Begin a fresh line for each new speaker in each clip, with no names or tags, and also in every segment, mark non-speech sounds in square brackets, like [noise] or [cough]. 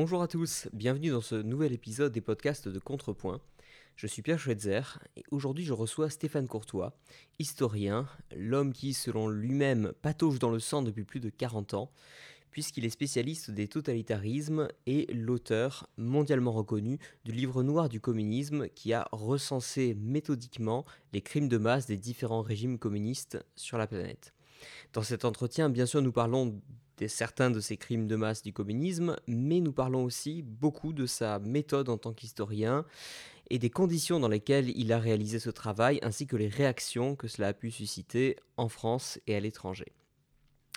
Bonjour à tous, bienvenue dans ce nouvel épisode des podcasts de Contrepoint. Je suis Pierre Schweitzer et aujourd'hui je reçois Stéphane Courtois, historien, l'homme qui, selon lui-même, patauge dans le sang depuis plus de 40 ans, puisqu'il est spécialiste des totalitarismes et l'auteur mondialement reconnu du livre noir du communisme qui a recensé méthodiquement les crimes de masse des différents régimes communistes sur la planète. Dans cet entretien, bien sûr, nous parlons de certains de ces crimes de masse du communisme, mais nous parlons aussi beaucoup de sa méthode en tant qu'historien et des conditions dans lesquelles il a réalisé ce travail, ainsi que les réactions que cela a pu susciter en France et à l'étranger.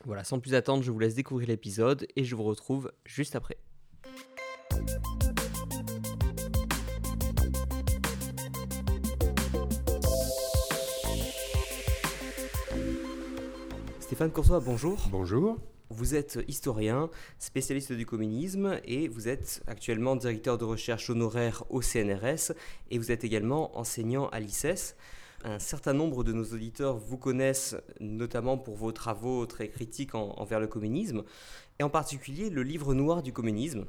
Voilà, sans plus attendre, je vous laisse découvrir l'épisode et je vous retrouve juste après. Stéphane Courtois, bonjour.
Bonjour.
Vous êtes historien, spécialiste du communisme et vous êtes actuellement directeur de recherche honoraire au CNRS et vous êtes également enseignant à l'ICES. Un certain nombre de nos auditeurs vous connaissent notamment pour vos travaux très critiques envers le communisme et en particulier le livre noir du communisme,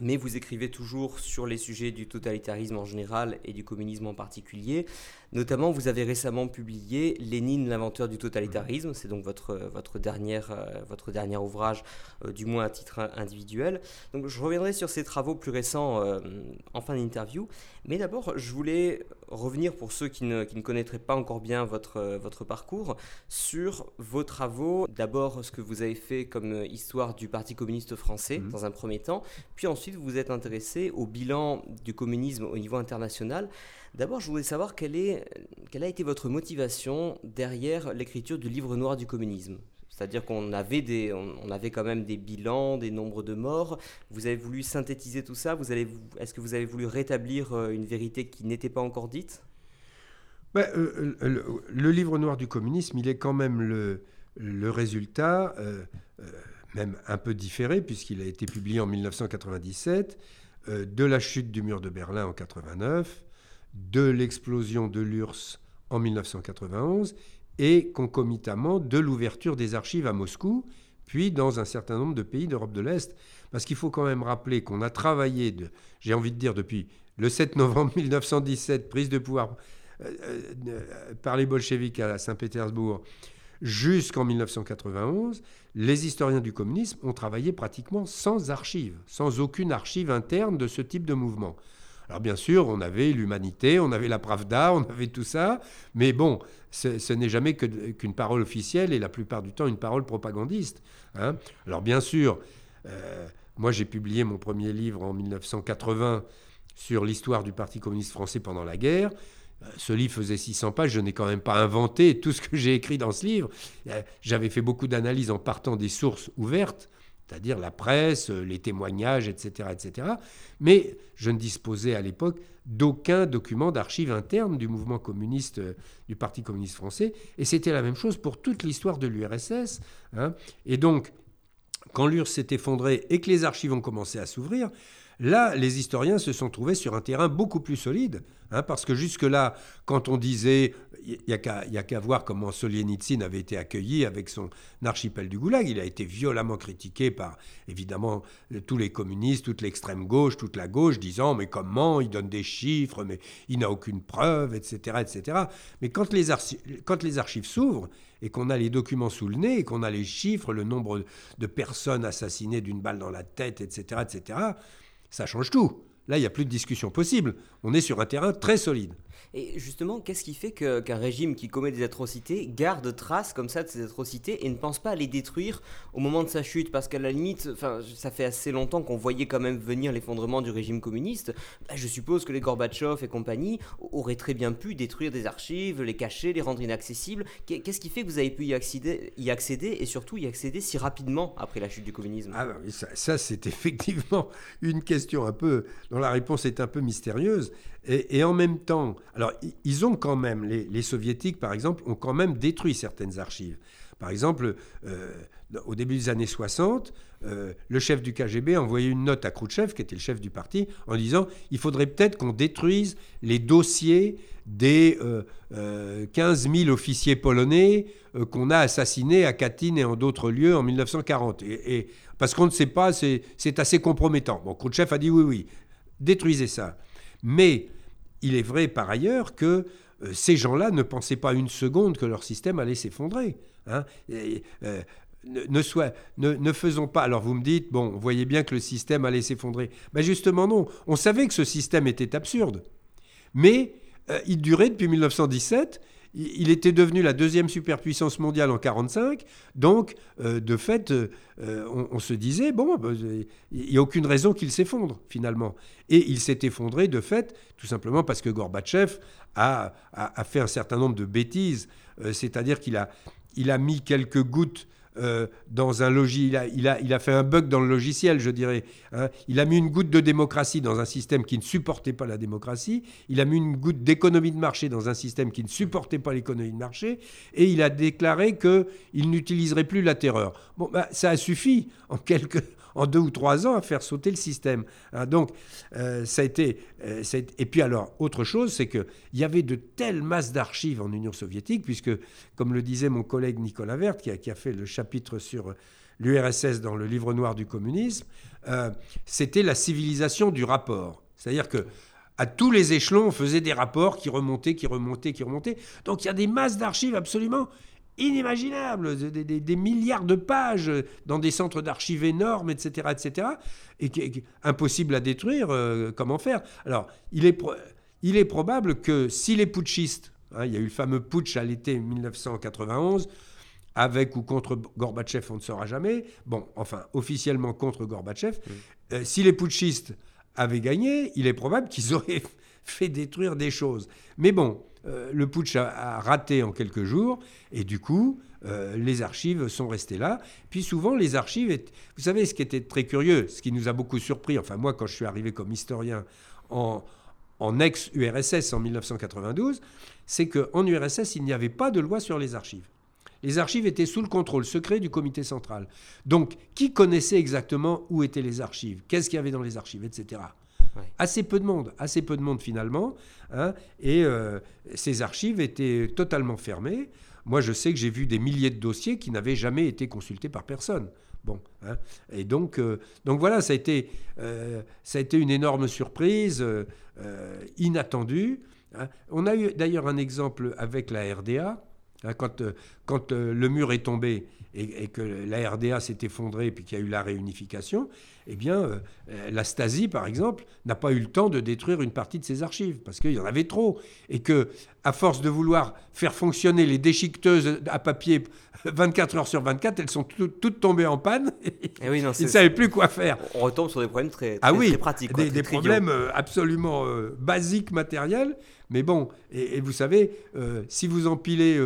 mais vous écrivez toujours sur les sujets du totalitarisme en général et du communisme en particulier. Notamment, vous avez récemment publié Lénine, l'inventeur du totalitarisme. C'est donc votre, votre, dernière, euh, votre dernier ouvrage, euh, du moins à titre individuel. Donc, je reviendrai sur ces travaux plus récents euh, en fin d'interview. Mais d'abord, je voulais revenir pour ceux qui ne, qui ne connaîtraient pas encore bien votre, votre parcours sur vos travaux. D'abord, ce que vous avez fait comme histoire du Parti communiste français mmh. dans un premier temps, puis ensuite vous vous êtes intéressé au bilan du communisme au niveau international. D'abord, je voulais savoir quelle, est, quelle a été votre motivation derrière l'écriture du livre noir du communisme. C'est-à-dire qu'on avait, des, on, avait quand même des bilans, des nombres de morts. Vous avez voulu synthétiser tout ça. Est-ce que vous avez voulu rétablir euh, une vérité qui n'était pas encore dite?
Ben, euh, le, livre noir du communisme, il est quand même le, résultat, euh, même un peu différé, puisqu'il a été publié en 1997, de la chute du mur de Berlin en 89, de l'explosion de l'URSS en 1991 et concomitamment de l'ouverture des archives à Moscou, puis dans un certain nombre de pays d'Europe de l'Est. Parce qu'il faut quand même rappeler qu'on a travaillé, j'ai envie de dire, depuis le 7 novembre 1917, prise de pouvoir euh, euh, par les bolcheviks à Saint-Pétersbourg, jusqu'en 1991, les historiens du communisme ont travaillé pratiquement sans archives, sans aucune archive interne de ce type de mouvement. Alors bien sûr, on avait l'humanité, on avait la Pravda, on avait tout ça, mais bon, ce, n'est jamais qu'une parole officielle et la plupart du temps une parole propagandiste. Hein. Alors bien sûr, euh, moi j'ai publié mon premier livre en 1980 sur l'histoire du Parti communiste français pendant la guerre. Euh, ce livre faisait 600 pages, je n'ai quand même pas inventé tout ce que j'ai écrit dans ce livre. Euh, j'avais fait beaucoup d'analyses en partant des sources ouvertes c'est-à-dire la presse, euh, les témoignages, etc., etc. Mais je ne disposais à l'époque d'aucun document d'archives interne du mouvement communiste, euh, du Parti communiste français, et c'était la même chose pour toute l'histoire de l'URSS. Hein. Et donc, quand l'URSS s'est effondrée et que les archives ont commencé à s'ouvrir, Là, les historiens se sont trouvés sur un terrain beaucoup plus solide, hein, parce que jusque-là, quand on disait, il n'y a qu'à voir comment Solzhenitsyn avait été accueilli avec son archipel du Goulag, il a été violemment critiqué par, évidemment, tous les communistes, toute l'extrême gauche, toute la gauche, disant, mais comment, il donne des chiffres, mais il n'a aucune preuve, etc., etc. Mais quand les, quand les archives s'ouvrent, et qu'on a les documents sous le nez, et qu'on a les chiffres, le nombre de personnes assassinées d'une balle dans la tête, etc., etc., ça change tout. Là, il n'y a plus de discussion possible. On est sur un terrain très solide.
Et justement, qu'est-ce qui fait qu'un régime qui commet des atrocités garde trace comme ça de ces atrocités et ne pense pas à les détruire au moment de sa chute? Parce qu'à la limite, ça fait assez longtemps qu'on voyait quand même venir l'effondrement du régime communiste. Bah, je suppose que les Gorbatchev et compagnie auraient très bien pu détruire des archives, les cacher, les rendre inaccessibles. Qu'est-ce qui fait que vous avez pu y accéder, y accéder et surtout y accéder si rapidement après la chute du communisme?
Ah, bah Ça, ça c'est [laughs] effectivement une question un peu dont la réponse est un peu mystérieuse. Et, en même temps, alors ils ont quand même, les, soviétiques par exemple, ont quand même détruit certaines archives. Par exemple, au début des années 60, le chef du KGB a envoyé une note à Khrouchtchev, qui était le chef du parti, en disant il faudrait peut-être qu'on détruise les dossiers des 15 000 officiers polonais qu'on a assassinés à Katyn et en d'autres lieux en 1940. Et, parce qu'on ne sait pas, c'est assez compromettant. Bon, Khrouchtchev a dit oui, oui, détruisez ça. Mais il est vrai par ailleurs que euh, ces gens-là ne pensaient pas une seconde que leur système allait s'effondrer. Hein. Euh, ne, ne, faisons pas. Alors vous me dites, bon, vous voyez bien que le système allait s'effondrer. Ben justement non. On savait que ce système était absurde. Mais euh, il durait depuis 1917 il était devenu la deuxième superpuissance mondiale en 1945. Donc, euh, de fait, euh, on, se disait, bon, bah, il n'y a aucune raison qu'il s'effondre, finalement. Et il s'est effondré, de fait, tout simplement parce que Gorbatchev a, fait un certain nombre de bêtises. Euh, c'est-à-dire qu'il a, il a mis quelques gouttes euh, dans un logis. Il a, fait un bug dans le logiciel, je dirais. Hein. Il a mis une goutte de démocratie dans un système qui ne supportait pas la démocratie. Il a mis une goutte d'économie de marché dans un système qui ne supportait pas l'économie de marché. Et il a déclaré qu'il n'utiliserait plus la terreur. Bon, bah, ça a suffi en quelques, en deux ou trois ans à faire sauter le système. Hein, donc, euh, ça, a été, euh, Et puis alors, autre chose, c'est qu'il y avait de telles masses d'archives en Union soviétique, puisque, comme le disait mon collègue Nicolas Vert, qui a, qui a fait le chapitre sur l'URSS dans le livre noir du communisme, euh, c'était la civilisation du rapport. C'est-à-dire que à tous les échelons, on faisait des rapports qui remontaient, qui remontaient, qui remontaient. Donc il y a des masses d'archives absolument inimaginable, des, milliards de pages dans des centres d'archives énormes, etc., etc., et qui est impossible à détruire. Euh, comment faire Alors, il est, il est probable que si les putschistes, hein, il y a eu le fameux putsch à l'été 1991, avec ou contre Gorbatchev, on ne saura jamais. Bon, enfin, officiellement contre Gorbatchev. Euh, si les putschistes avaient gagné, il est probable qu'ils [laughs] auraient fait détruire des choses. Mais bon, euh, le putsch a, raté en quelques jours, et du coup, euh, les archives sont restées là. Puis souvent, les archives, vous savez, ce qui était très curieux, ce qui nous a beaucoup surpris, enfin moi, quand je suis arrivé comme historien en, en ex-URSS en 1992, c'est qu'en URSS, il n'y avait pas de loi sur les archives. Les archives étaient sous le contrôle secret du comité central. Donc, qui connaissait exactement où étaient les archives? Qu'est-ce qu'il y avait dans les archives, etc. Assez peu de monde, assez peu de monde finalement. Hein, et euh, ces archives étaient totalement fermées. Moi, je sais que j'ai vu des milliers de dossiers qui n'avaient jamais été consultés par personne. Bon, hein. et donc, euh, donc voilà, ça a été, euh, ça a été une énorme surprise, inattendue. Hein. On a eu d'ailleurs un exemple avec la RDA. Quand, quand le mur est tombé et, et que la RDA s'est effondrée puis qu'il y a eu la réunification, eh bien, euh, euh, la Stasi, par exemple, n'a pas eu le temps de détruire une partie de ses archives, parce qu'il y en avait trop. Et que, à force de vouloir faire fonctionner les déchiqueteuses à papier [laughs] 24 heures sur 24, elles sont toutes tombées en panne. Eh oui, non, [laughs] Ils ne savaient plus quoi faire.
On retombe sur des problèmes très, ah oui, pratiques.
des, problèmes euh, absolument basiques, matériels. Mais bon, et, vous savez, si vous empilez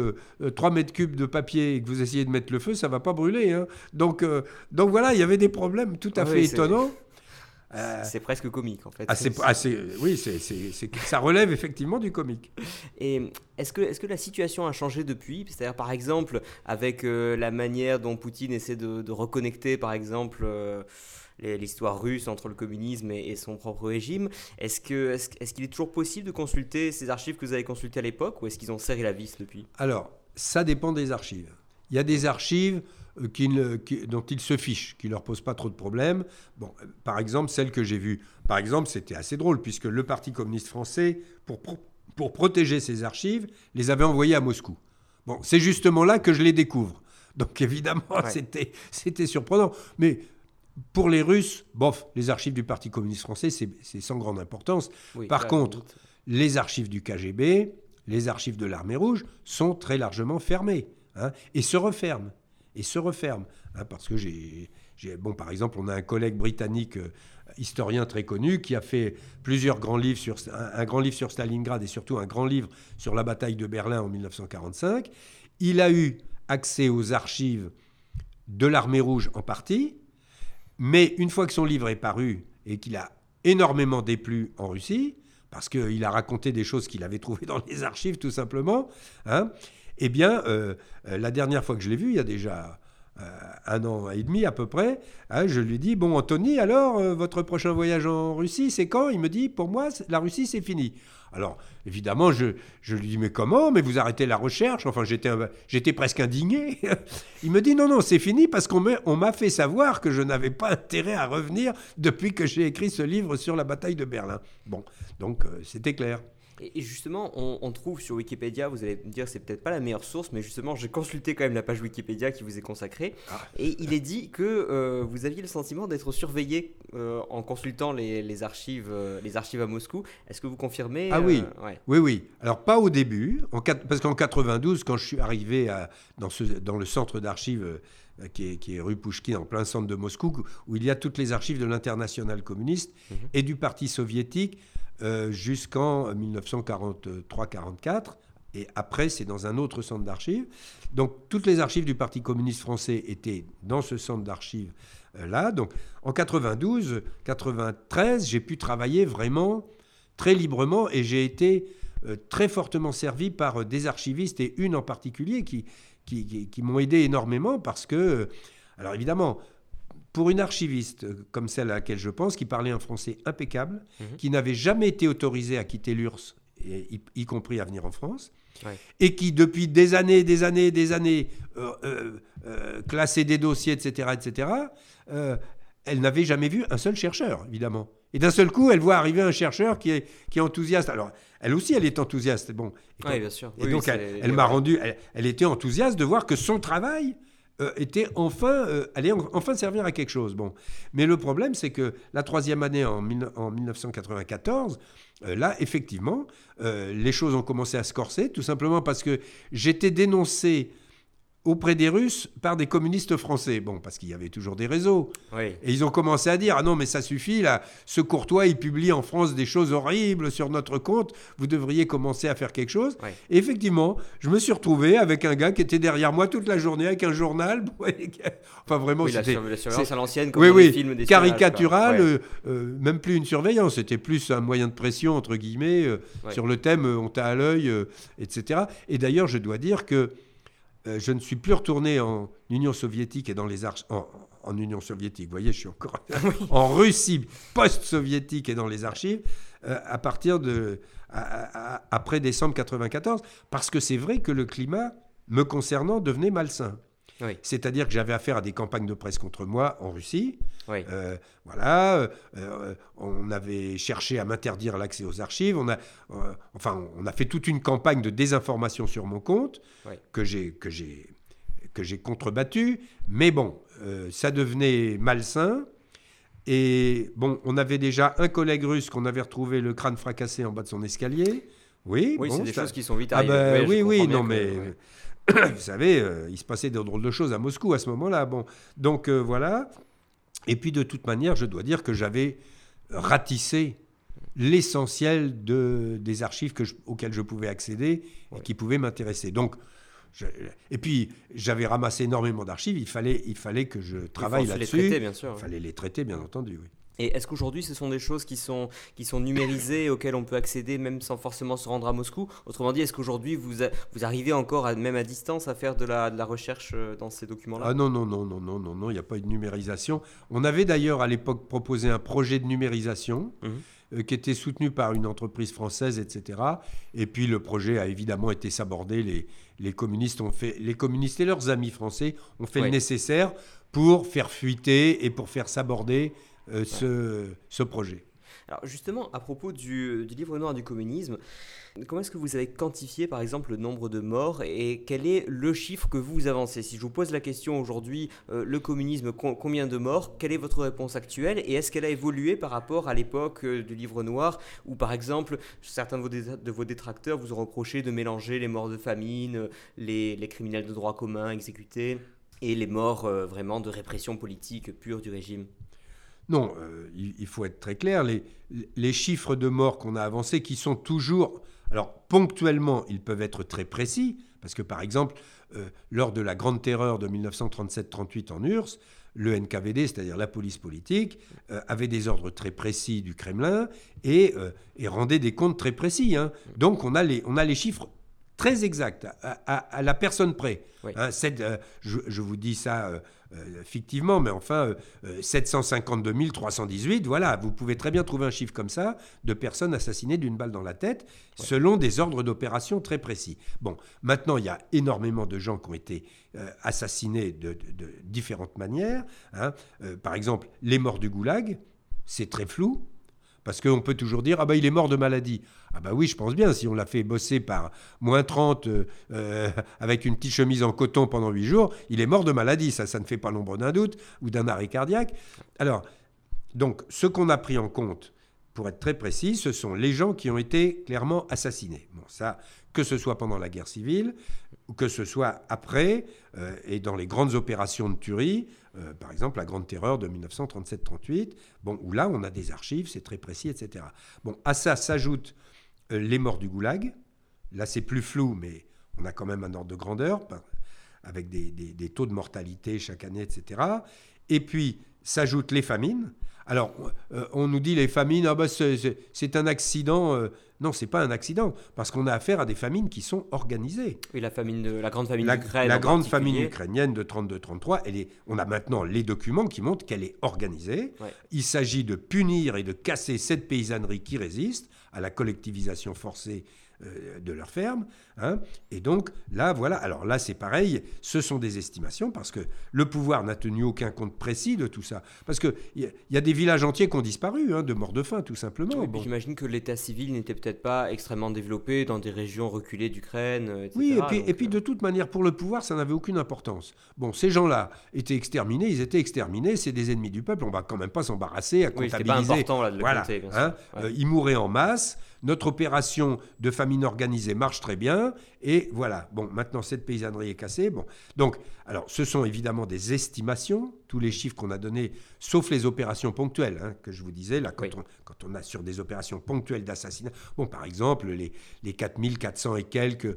3 mètres cubes de papier et que vous essayez de mettre le feu, ça ne va pas brûler. Hein. Donc, donc voilà, il y avait des problèmes tout à ah fait étonnant.
Euh, c'est presque comique en fait.
oui, c'est, ça relève effectivement du comique.
Et est-ce que, est que la situation a changé depuis? C'est-à-dire par exemple avec euh, la manière dont Poutine essaie de, reconnecter par exemple euh, l'histoire russe entre le communisme et, son propre régime. Est-ce, qu'il est toujours possible de consulter ces archives que vous avez consultées à l'époque ou est-ce qu'ils ont serré la vis depuis?
Alors, ça dépend des archives. Il y a des archives euh, dont ils se fichent, qui leur posent pas trop de problèmes. Bon, euh, par exemple, celle que j'ai vue, par exemple, c'était assez drôle, puisque le Parti communiste français, pour, pour protéger ses archives, les avait envoyées à Moscou. Bon, c'est justement là que je les découvre. Donc évidemment, [laughs] c'était, c'était surprenant. Mais pour les Russes, bof, les archives du Parti communiste français, c'est, sans grande importance. Par contre, les archives du KGB, les archives de l'armée rouge sont très largement fermées hein, et se referment et se referme. Hein, parce que j'ai, bon, par exemple, on a un collègue britannique, euh, historien très connu, qui a fait plusieurs grands livres sur un, grand livre sur Stalingrad et surtout un grand livre sur la bataille de Berlin en 1945. Il a eu accès aux archives de l'armée rouge en partie, mais une fois que son livre est paru et qu'il a énormément déplu en Russie, parce qu'il a raconté des choses qu'il avait trouvées dans les archives tout simplement, hein, Eh bien, la dernière fois que je l'ai vu, il y a déjà un an et demi à peu près, hein, je lui dis, bon Anthony, alors, votre prochain voyage en Russie, c'est quand? Il me dit, pour moi, la Russie, c'est fini. Alors, évidemment, je, lui dis, mais comment? Mais vous arrêtez la recherche? Enfin, j'étais presque indigné. [laughs] Il me dit, non, non, c'est fini parce qu'on m'a fait savoir que je n'avais pas intérêt à revenir depuis que j'ai écrit ce livre sur la bataille de Berlin. Bon, donc euh, c'était clair.
Et justement, on, trouve sur Wikipédia, vous allez me dire c'est peut-être pas la meilleure source, mais justement j'ai consulté quand même la page Wikipédia qui vous est consacrée, ah. et il est dit que euh, vous aviez le sentiment d'être surveillé euh, en consultant les, archives, euh, les archives à Moscou. Est-ce que vous confirmez
Ah oui, oui, oui. Alors pas au début, en, parce qu'en 92, quand je suis arrivé à, dans, ce, dans le centre d'archives qui est, qui est, rue Pouchkine, en plein centre de Moscou, où il y a toutes les archives de l'international communiste mhm. et du Parti soviétique, euh, jusqu'en 1943-44. Et après, c'est dans un autre centre d'archives. Donc, toutes les archives du Parti communiste français étaient dans ce centre d'archives euh, là. Donc, en 92, 93, j'ai pu travailler vraiment très librement et j'ai été euh, très fortement servi par des archivistes et une en particulier qui, qui, qui m'ont aidé énormément parce que, alors évidemment, pour une archiviste comme celle à laquelle je pense, qui parlait un français impeccable, mhm. qui n'avait jamais été autorisée à quitter l'URSS, y, compris à venir en France, et qui depuis des années, des années, des années euh, euh, euh, classait des dossiers, etc., etc., elle n'avait jamais vu un seul chercheur, évidemment. Et d'un seul coup, elle voit arriver un chercheur qui est, qui est enthousiaste. Alors, elle aussi, elle est enthousiaste. Bon.
oui, bien sûr.
Et donc, elle, m'a rendu, elle, était enthousiaste de voir que son travail euh, était enfin, euh, allait enfin servir à quelque chose. Bon. Mais le problème, c'est que la troisième année, en, en 1994, euh, là, effectivement, les choses ont commencé à se corser, tout simplement parce que j'étais dénoncé auprès des Russes par des communistes français. Bon, parce qu'il y avait toujours des réseaux. Et ils ont commencé à dire Ah non, mais ça suffit, là, ce Courtois, il publie en France des choses horribles sur notre compte, vous devriez commencer à faire quelque chose. Et effectivement, je me suis retrouvé avec un gars qui était derrière moi toute la journée avec un journal. [laughs]
enfin, vraiment, c'était. La, surveillance à l'ancienne, comme dans les films des
Caricatural, euh, euh, même plus une surveillance, c'était plus un moyen de pression, entre guillemets, euh, sur le thème on t'a à l'œil, etc. Et d'ailleurs, je dois dire que euh, je ne suis plus retourné en Union soviétique et dans les archives. En, Union soviétique, vous voyez, je suis encore [laughs] en Russie post-soviétique et dans les archives euh, à partir de après décembre 94, parce que c'est vrai que le climat me concernant devenait malsain. C'est-à-dire que j'avais affaire à des campagnes de presse contre moi en Russie. Euh, voilà, euh, euh, on avait cherché à m'interdire l'accès aux archives. On a, enfin, on a fait toute une campagne de désinformation sur mon compte que j'ai que j'ai que j'ai contrebattu. Mais bon, ça devenait malsain. Et bon, on avait déjà un collègue russe qu'on avait retrouvé le crâne fracassé en bas de son escalier. Oui,
oui c'est des choses qui sont vite
ah
arrivées.
Ben oui, oui, non, mais vous savez, euh, il se passait de drôles de choses à Moscou à ce moment-là. Bon, donc euh, voilà. Et puis de toute manière, je dois dire que j'avais ratissé l'essentiel de, des archives que auxquelles je pouvais accéder et qui pouvaient m'intéresser. Donc, et puis j'avais ramassé énormément d'archives. Il fallait, il fallait que je travaille là-dessus. Il fallait les traiter, bien entendu. Oui.
Et est-ce qu'aujourd'hui, ce sont des choses qui sont, qui sont numérisées, auxquelles on peut accéder même sans forcément se rendre à Moscou? Autrement dit, est-ce qu'aujourd'hui, vous, vous arrivez encore, à, même à distance, à faire de la, de la recherche euh, dans ces documents-là?
Ah non, non, non, non, non, non, non, il n'y a pas eu de numérisation. On avait d'ailleurs à l'époque proposé un projet de numérisation. Mmh. Euh, qui était soutenu par une entreprise française, etc. Et puis le projet a évidemment été sabordé. Les, les communistes ont fait, les communistes et leurs amis français ont fait le nécessaire pour faire fuiter et pour faire saborder euh, ce, projet.
Alors justement, à propos du, du, livre noir du communisme, comment est-ce que vous avez quantifié par exemple le nombre de morts et quel est le chiffre que vous avancez? Si je vous pose la question aujourd'hui, euh, le communisme, combien de morts Quelle est votre réponse actuelle? Et est-ce qu'elle a évolué par rapport à l'époque euh, du livre noir où par exemple certains de vos, détracteurs vous ont reproché de mélanger les morts de famine, les criminels de droit commun exécutés et les morts vraiment de répression politique pure du régime?
Non, euh, il, faut être très clair. Les, chiffres de morts qu'on a avancés, qui sont toujours. Alors, ponctuellement, ils peuvent être très précis, parce que par exemple, euh, lors de la Grande Terreur de 1937-38 en URSS, le NKVD, c'est-à-dire la police politique, euh, avait des ordres très précis du Kremlin et, rendait des comptes très précis. Hein. Donc, on a, les, on a les chiffres très exact, à, la personne près. Hein, je, vous dis ça fictivement, mais enfin, 752 318, voilà, vous pouvez très bien trouver un chiffre comme ça de personnes assassinées d'une balle dans la tête, selon des ordres d'opération très précis. Bon, maintenant, il y a énormément de gens qui ont été euh, assassinés de, différentes manières. Hein. Euh, par exemple, les morts du goulag, c'est très flou. Parce qu'on peut toujours dire, ah ben il est mort de maladie. Ah bah oui, je pense bien, si on l'a fait bosser par moins 30 euh, euh, avec une petite chemise en coton pendant 8 jours, il est mort de maladie. Ça, ça ne fait pas l'ombre d'un doute, ou d'un arrêt cardiaque. Alors, donc, ce qu'on a pris en compte, pour être très précis, ce sont les gens qui ont été clairement assassinés. Bon, ça, que ce soit pendant la guerre civile, que ce soit après, euh, et dans les grandes opérations de tuerie, euh, par exemple la Grande Terreur de 1937-38, bon, où là on a des archives, c'est très précis, etc. Bon, à ça s'ajoutent euh, les morts du goulag. Là c'est plus flou, mais on a quand même un ordre de grandeur, avec des, des taux de mortalité chaque année, etc. Et puis s'ajoutent les famines. Alors, euh, on nous dit les famines, ah bah, c'est un accident. Euh. non, c'est pas un accident, parce qu'on a affaire à des famines qui sont organisées.
Et la, famine de, la grande famine
ukrainienne. La grande famine ukrainienne de 32-33, on a maintenant les documents qui montrent qu'elle est organisée. Il s'agit de punir et de casser cette paysannerie qui résiste à la collectivisation forcée euh, de leur ferme. Hein. Et donc là, voilà. Alors là, c'est pareil. Ce sont des estimations parce que le pouvoir n'a tenu aucun compte précis de tout ça. Parce qu'il y, y, a des villages entiers qui ont disparu, hein, de mort de faim, tout simplement.
J'imagine que l'état civil n'était peut-être pas extrêmement développé dans des régions reculées d'Ukraine,
etc. Oui, et puis, et puis de euh, toute manière, pour le pouvoir, ça n'avait aucune importance. Bon, ces gens-là étaient exterminés, ils étaient exterminés, c'est des ennemis du peuple. On va quand même pas s'embarrasser à comptabiliser.
pas important là, de le compter.
Hein. Euh, ils mouraient en masse notre opération de famine organisée marche très bien, et voilà. Bon, maintenant cette paysannerie est cassée. Bon, donc, alors, ce sont évidemment des estimations, tous les chiffres qu'on a donnés, sauf les opérations ponctuelles, hein, que je vous disais, là, quand, on, quand on a sur des opérations ponctuelles d'assassinat, bon, par exemple, les, les 4400 et quelques,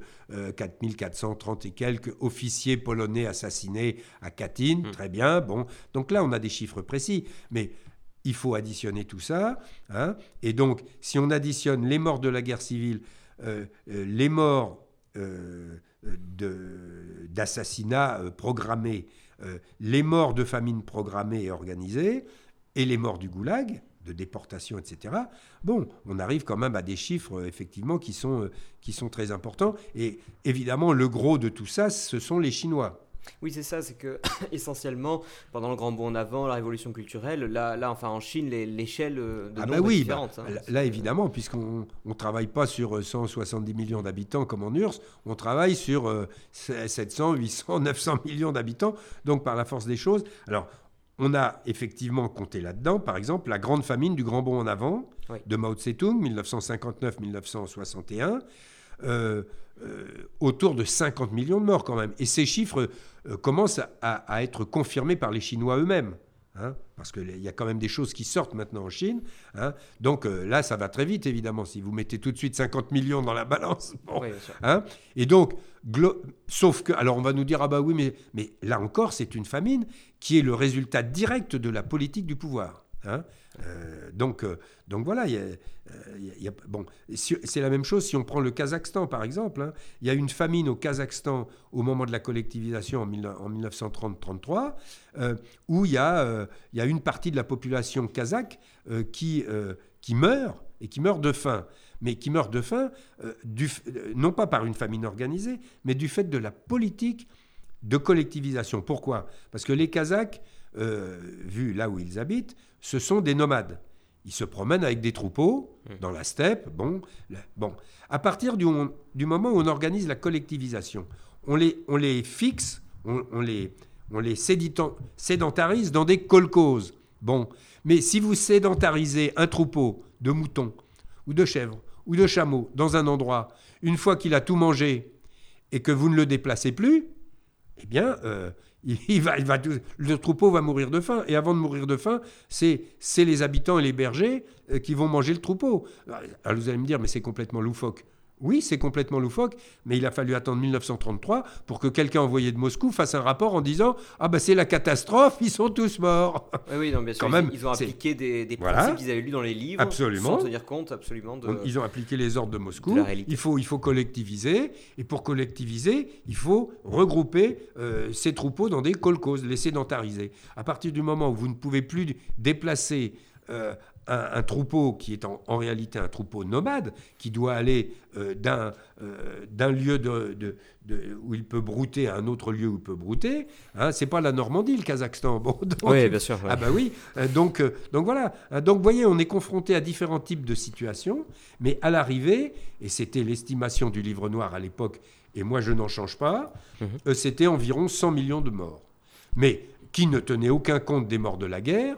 4430 euh, et quelques officiers polonais assassinés à Katyn, mmh. très bien, bon, donc là, on a des chiffres précis, mais il faut additionner tout ça. Hein. et donc, si on additionne les morts de la guerre civile, euh, euh, les morts euh, d'assassinats programmés, les morts de famine programmées et organisées, et les morts du goulag, de déportation, etc. Bon, on arrive quand même à des chiffres, effectivement, qui sont, qui sont très importants. Et évidemment, le gros de tout ça, ce sont les Chinois.
Oui, c'est ça, c'est que [coughs] essentiellement, pendant le grand bond en avant, la révolution culturelle, là, là enfin en Chine, l'échelle euh, de ah bah oui, est bah, différente.
Hein. là, évidemment, puisqu'on ne travaille pas sur 170 euh, millions d'habitants comme en URSS, on travaille sur 700, 800, 900 millions d'habitants, donc par la force des choses. Alors, on a effectivement compté là-dedans, par exemple, la grande famine du grand bond en avant de Mao Tse-tung, 1959-1961. Euh, euh, autour de 50 millions de morts quand même. Et ces chiffres euh, commencent à, être confirmés par les Chinois eux-mêmes. Hein, parce qu'il y a quand même des choses qui sortent maintenant en Chine. Hein. donc là, ça va très vite, évidemment, si vous mettez tout de suite 50 millions dans la balance. Hein. et donc, sauf que, alors on va nous dire, ah bah oui, mais, mais là encore, c'est une famine qui est le résultat direct de la politique du pouvoir. Euh, donc, euh, donc voilà, bon, c'est la même chose si on prend le Kazakhstan par exemple. Hein. Il y a une famine au Kazakhstan au moment de la collectivisation en, 1930-33, euh, où il y, a, une partie de la population kazakh qui, meurt et qui meurt de faim. Mais qui meurt de faim, non pas par une famine organisée, mais du fait de la politique de collectivisation. Pourquoi? Parce que les Kazakhs, vu là où ils habitent, ce sont des nomades. Ils se promènent avec des troupeaux mmh. dans la steppe. Bon, bon. À partir du, du, moment où on organise la collectivisation, on les, on les fixe, on, les, on les sédentarise dans des kolkhozes. Bon, mais si vous sédentarisez un troupeau de moutons ou de chèvres ou de chameaux dans un endroit, une fois qu'il a tout mangé et que vous ne le déplacez plus, eh bien, euh, [laughs] le troupeau va mourir de faim. Et avant de mourir de faim, c'est les habitants et les bergers euh, qui vont manger le troupeau. Alors vous allez me dire, mais c'est complètement loufoque. Oui, c'est complètement loufoque, mais il a fallu attendre 1933 pour que quelqu'un envoyé de Moscou fasse un rapport en disant Ah, ben c'est la catastrophe, ils sont tous morts. [laughs]
Oui, non, bien sûr. Quand ils, même, ils ont appliqué des, des principes qu'ils avaient lus dans les livres
absolument.
sans tenir compte absolument de.
Ils ont appliqué les ordres de Moscou. il, faut, il faut collectiviser, et pour collectiviser, il faut regrouper euh, ces troupeaux dans des kolkhozes, les sédentariser. À partir du moment où vous ne pouvez plus déplacer euh, un, troupeau qui est en, réalité un troupeau nomade, qui doit aller euh, euh, d'un lieu de, où il peut brouter à un autre lieu où il peut brouter. Hein, c'est pas la Normandie, le Kazakhstan. [laughs]
Bon, oui, bien sûr.
Ah bah oui. donc, donc voilà. Donc vous voyez, on est confronté à différents types de situations, mais à l'arrivée, et c'était l'estimation du livre noir à l'époque, et moi je n'en change pas, mhm. c'était environ 100 millions de morts. Mais qui ne tenait aucun compte des morts de la guerre,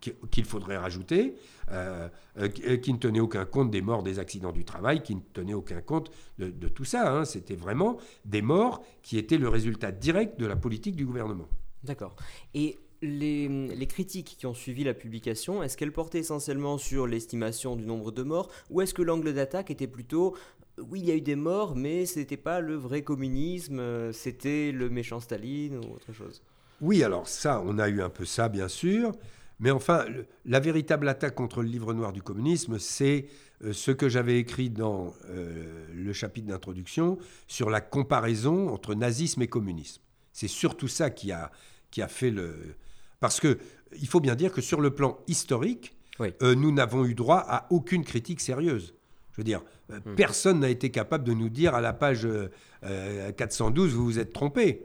qu'il faudrait rajouter, euh, euh, euh, qui ne tenait aucun compte des morts des accidents du travail, qui ne tenait aucun compte de, tout ça. Hein. C'était vraiment des morts qui étaient le résultat direct de la politique du gouvernement.
D'accord. Et les, critiques qui ont suivi la publication, est-ce qu'elles portaient essentiellement sur l'estimation du nombre de morts, ou est-ce que l'angle d'attaque était plutôt oui, il y a eu des morts, mais ce n'était pas le vrai communisme, c'était le méchant Staline ou autre chose?
Oui, alors ça, on a eu un peu ça, bien sûr. Mais enfin, la véritable attaque contre le livre noir du communisme, c'est euh, ce que j'avais écrit dans euh, le chapitre d'introduction sur la comparaison entre nazisme et communisme. C'est surtout ça qui a, qui a fait le... Parce que il faut bien dire que sur le plan historique, euh, nous n'avons eu droit à aucune critique sérieuse. Je veux dire, hmm. personne n'a été capable de nous dire à la page 412, vous vous êtes trompé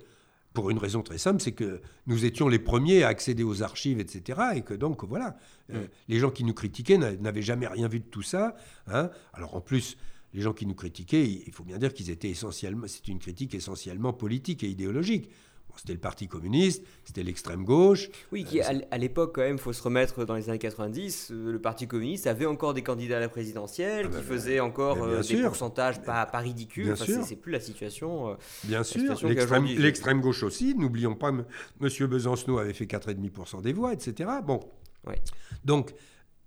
pour une raison très simple, c'est que nous étions les premiers à accéder aux archives, etc. Et que donc, voilà, euh, les gens qui nous critiquaient n'avaient jamais rien vu de tout ça. Hein. Alors en plus, les gens qui nous critiquaient, il faut bien dire qu'ils étaient essentiellement, c'est une critique essentiellement politique et idéologique c'était le Parti communiste, c'était l'extrême gauche.
Oui, qui, euh, à l'époque, quand même, il faut se remettre dans les années 90, euh, le Parti communiste avait encore des candidats à la présidentielle, ah qui bah, faisaient encore euh, des pourcentages pas, pas ridicules. Enfin, c'est plus la situation.
bien sûr, l'extrême gauche aussi. N'oublions pas, M. Besancenot avait fait 4,5% des voix, etc. Bon. Donc,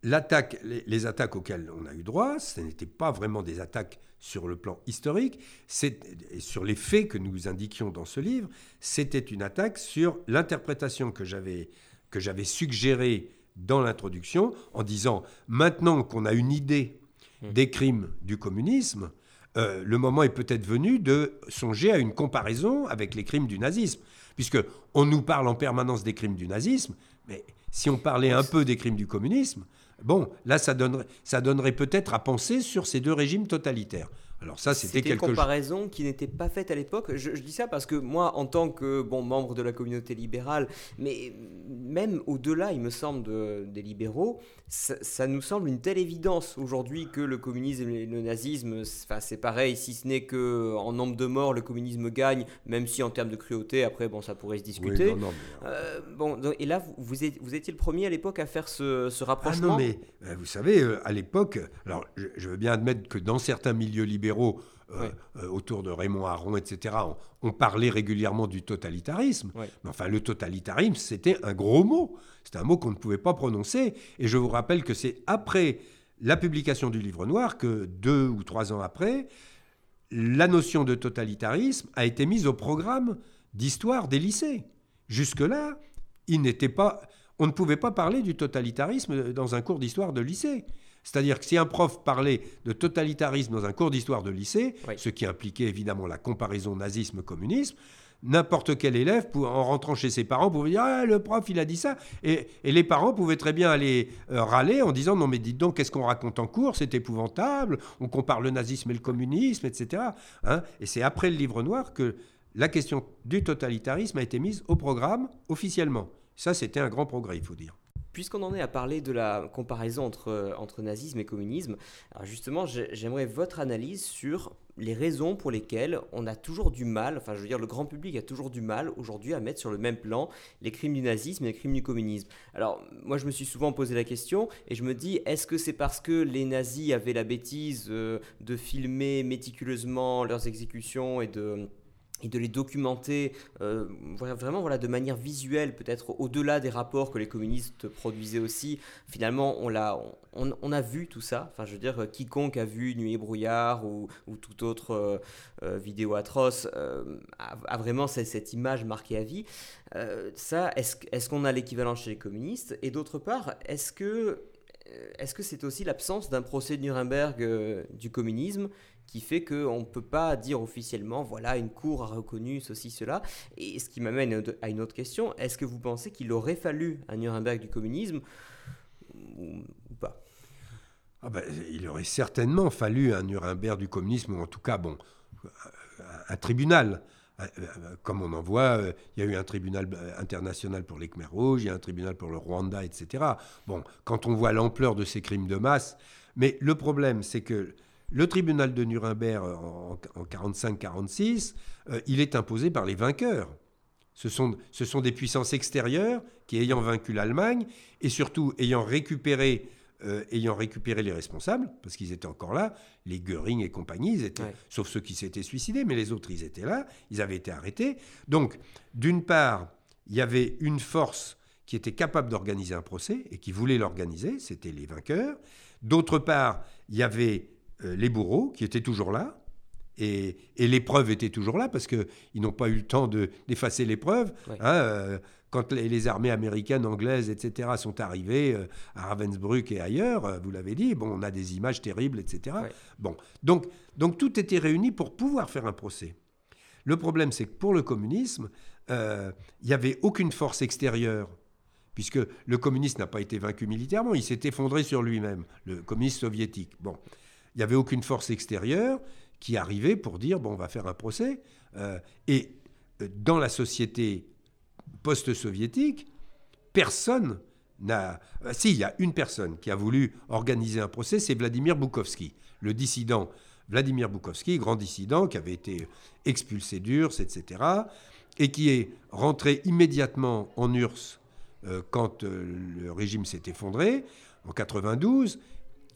les, attaques auxquelles on a eu droit, ce n'étaient pas vraiment des attaques sur le plan historique, et sur les faits que nous indiquions dans ce livre, c'était une attaque sur l'interprétation que j'avais que j'avais suggérée dans l'introduction, en disant maintenant qu'on a une idée mmh. des crimes du communisme, euh, le moment est peut-être venu de songer à une comparaison avec les crimes du nazisme, puisque on nous parle en permanence des crimes du nazisme, mais si on parlait un peu des crimes du communisme, Bon, là, ça donnerait, peut-être à penser sur ces deux régimes totalitaires.
Alors ça, c'était quelque chose. une comparaison qui n'était pas faite à l'époque. Je, dis ça parce que moi, en tant que bon membre de la communauté libérale, mais même au-delà, il me semble, des libéraux, ça, nous semble une telle évidence aujourd'hui que le communisme et le nazisme, c'est pareil, si ce n'est que en nombre de morts, le communisme gagne, même si en termes de cruauté, après, bon, ça pourrait se discuter. Euh, bon, et là, vous, vous, étiez le premier à l'époque à faire ce, rapprochement.
Ah non, mais euh, vous savez, euh, à l'époque, alors je veux bien admettre que dans certains milieux libéraux euh, euh, autour de Raymond Aron, etc., on, parlait régulièrement du totalitarisme. Mais enfin, le totalitarisme, c'était un gros mot. C'était un mot qu'on ne pouvait pas prononcer. Et je vous rappelle que c'est après la publication du livre noir que deux ou trois ans après, la notion de totalitarisme a été mise au programme d'histoire des lycées. Jusque-là, il n'était pas, on ne pouvait pas parler du totalitarisme dans un cours d'histoire de lycée. C'est-à-dire que si un prof parlait de totalitarisme dans un cours d'histoire de lycée, ce qui impliquait évidemment la comparaison nazisme-communisme, n'importe quel élève, en rentrant chez ses parents, pouvait dire ah, le prof, il a dit ça. Et, les parents pouvaient très bien aller euh, râler en disant non, mais dites donc, qu'est-ce qu'on raconte en cours? C'est épouvantable, on compare le nazisme et le communisme, etc. Hein. et c'est après le livre noir que la question du totalitarisme a été mise au programme officiellement. Ça, c'était un grand progrès, il faut dire.
Puisqu'on en est à parler de la comparaison entre, entre nazisme et communisme, justement, j'aimerais votre analyse sur les raisons pour lesquelles on a toujours du mal, enfin je veux dire le grand public a toujours du mal aujourd'hui à mettre sur le même plan les crimes du nazisme et les crimes du communisme. Alors moi je me suis souvent posé la question et je me dis est-ce que c'est parce que les nazis avaient la bêtise euh, de filmer méticuleusement leurs exécutions et de et de les documenter euh, vraiment voilà, de manière visuelle, peut-être au-delà des rapports que les communistes produisaient aussi. Finalement, on, a, on, a vu tout ça. Enfin, je veux dire, quiconque a vu Nuit et brouillard ou, ou toute autre euh, euh, vidéo atroce a, vraiment cette, cette, image marquée à vie. ça, est-ce est qu'on a l'équivalent chez les communistes? Et d'autre part, est-ce que est-ce que c'est aussi l'absence d'un procès de Nuremberg du communisme qui fait qu'on ne peut pas dire officiellement, voilà, une cour a reconnu ceci, cela. Et ce qui m'amène à une autre question, est-ce que vous pensez qu'il aurait fallu un Nuremberg du communisme ou pas?
Ah ben, Il aurait certainement fallu un Nuremberg du communisme, ou en tout cas, bon, un, tribunal. Comme on en voit, il y a eu un tribunal international pour les Khmer rouges, il y a un tribunal pour le Rwanda, etc. Bon, quand on voit l'ampleur de ces crimes de masse, mais le problème, c'est que le tribunal de Nuremberg en, 45-46, euh, il est imposé par les vainqueurs. Ce sont, ce sont, des puissances extérieures qui, ayant vaincu l'Allemagne et surtout ayant récupéré, euh, ayant récupéré les responsables, parce qu'ils étaient encore là, les Göring et compagnie, étaient, sauf ceux qui s'étaient suicidés, mais les autres, ils étaient là, ils avaient été arrêtés. Donc, d'une part, il y avait une force qui était capable d'organiser un procès et qui voulait l'organiser, c'était les vainqueurs. D'autre part, il y avait euh, les bourreaux qui étaient toujours là. Et, les preuves étaient toujours là parce qu'ils n'ont pas eu le temps d'effacer les preuves. Hein, euh, quand les, armées américaines, anglaises, etc. sont arrivées euh, à Ravensbrück et ailleurs, vous l'avez dit, bon, on a des images terribles, etc. Bon, donc, donc tout était réuni pour pouvoir faire un procès. Le problème, c'est que pour le communisme, il n'y avait aucune force extérieure puisque le communisme n'a pas été vaincu militairement, il s'est effondré sur lui-même, le communisme soviétique. Bon, il n'y avait aucune force extérieure qui arrivait pour dire bon, on va faire un procès. Euh, et euh, dans la société post-soviétique, personne n'a. Euh, si, il y a une personne qui a voulu organiser un procès, c'est Vladimir Bukovsky, le dissident Vladimir Bukovsky, grand dissident qui avait été expulsé d'URSS, etc., et qui est rentré immédiatement en URSS quand le régime s'est effondré, en 92,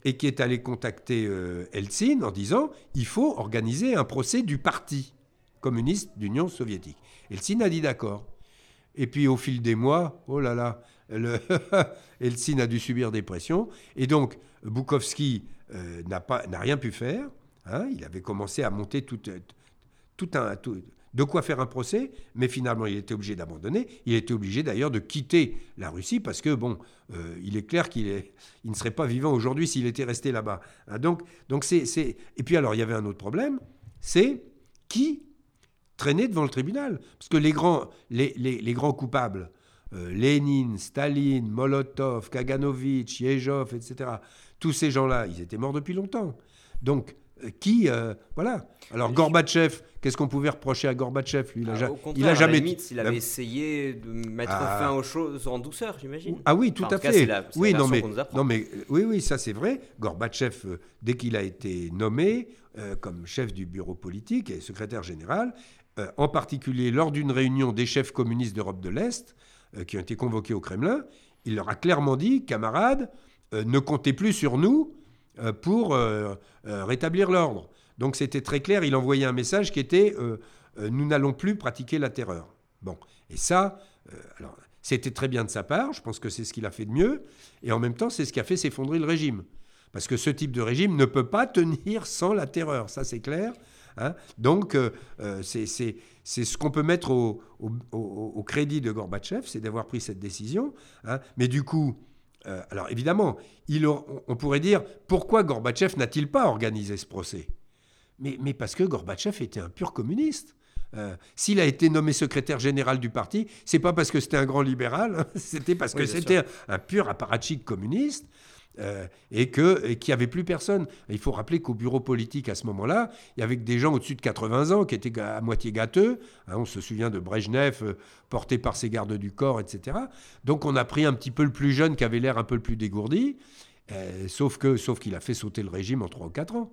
et qui est allé contacter euh, en disant il faut organiser un procès du parti communiste d'Union soviétique. Helsinki a dit d'accord. Et puis au fil des mois, oh là là, [laughs] Helsinki a dû subir des pressions. Et donc Bukowski euh, n'a rien pu faire. Hein. il avait commencé à monter tout, tout un, tout, de quoi faire un procès, mais finalement il était obligé d'abandonner. Il était obligé d'ailleurs de quitter la Russie parce que, bon, euh, il est clair qu'il est, il ne serait pas vivant aujourd'hui s'il était resté là-bas. Hein, donc, donc c'est, Et puis alors il y avait un autre problème, c'est qui traînait devant le tribunal? Parce que les grands, les, les, grands coupables, euh, Lénine, Staline, Molotov, Kaganovitch, Yezhov, etc., tous ces gens-là, ils étaient morts depuis longtemps. Donc, euh, qui, euh, voilà. Alors Gorbatchev, qu'est-ce qu'on pouvait reprocher à Gorbatchev
Lui, il a, il a jamais. Limite, il avait essayé de mettre ah. fin aux choses en douceur, j'imagine.
Ah oui, tout à fait. oui, non mais, non mais, oui, oui, ça c'est vrai. Gorbatchev, euh, dès qu'il a été nommé comme chef du bureau politique et secrétaire général, en particulier lors d'une réunion des chefs communistes d'Europe de l'Est, qui ont été convoqués au Kremlin, il leur a clairement dit, camarades, ne comptez plus sur nous euh, pour euh, euh, rétablir l'ordre. Donc c'était très clair, il envoyait un message qui était nous n'allons plus pratiquer la terreur. Bon, et ça, alors c'était très bien de sa part, je pense que c'est ce qu'il a fait de mieux, et en même temps c'est ce qui a fait s'effondrer le régime. Parce que ce type de régime ne peut pas tenir sans la terreur, ça c'est clair. Hein. Donc c'est ce qu'on peut mettre au, crédit de Gorbatchev, c'est d'avoir pris cette décision. Hein. Mais du coup, euh, alors évidemment, on pourrait dire pourquoi Gorbatchev n'a-t-il pas organisé ce procès? Mais, parce que Gorbatchev était un pur communiste. Euh, s'il a été nommé secrétaire général du parti, c'est pas parce que c'était un grand libéral, hein, [laughs] c'était parce que c'était un, pur apparatchik communiste. Euh, et qu'il n'y avait plus personne. Il faut rappeler qu'au bureau politique, à ce moment-là, il y avait des gens au-dessus de 80 ans qui étaient à moitié gâteux. Hein, on se souvient de Brejnev, euh, porté par ses gardes du corps, etc. Donc on a pris un petit peu le plus jeune qui avait l'air un peu le plus dégourdi, sauf que sauf qu'il a fait sauter le régime en 3 ou 4 ans.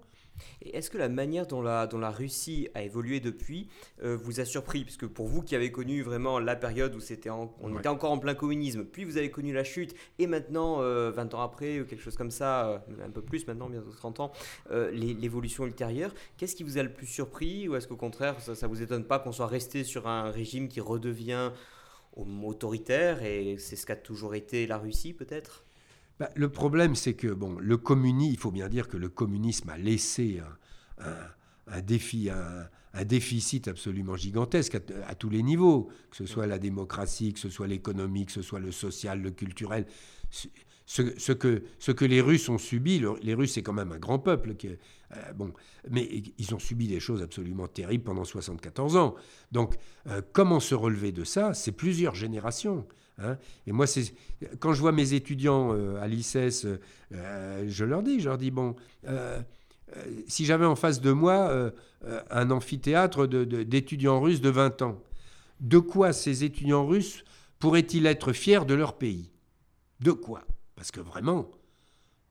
Est-ce que la manière dont la, dont la Russie a évolué depuis euh, vous a surpris? Puisque pour vous qui avez connu vraiment la période où c'était on était encore en plein communisme, puis vous avez connu la chute, et maintenant, 20 euh, ans après, ou quelque chose comme ça, euh, un peu plus maintenant, bientôt 30 ans, l'évolution ultérieure, qu'est-ce qui vous a le plus surpris? Ou est-ce qu'au contraire, ça ne vous étonne pas qu'on soit resté sur un régime qui redevient autoritaire, et c'est ce qu'a toujours été la Russie peut-être?
Bah, le problème, c'est que bon, le communisme, il faut bien dire que le communisme a laissé un, défi, un, déficit absolument gigantesque à, tous les niveaux, que ce soit la démocratie, que ce soit l'économie, que ce soit le social, le culturel. Ce, que, ce que les Russes ont subi, les Russes, c'est quand même un grand peuple. Qui, euh, bon, mais ils ont subi des choses absolument terribles pendant 74 ans. Donc, euh, comment se relever de ça? C'est plusieurs générations. Hein. Et moi, quand je vois mes étudiants euh, à l'ICES, euh, je leur dis, je leur dis, bon, si j'avais en face de moi un amphithéâtre d'étudiants russes de 20 ans, de quoi ces étudiants russes pourraient-ils être fiers de leur pays? De quoi? Parce que vraiment,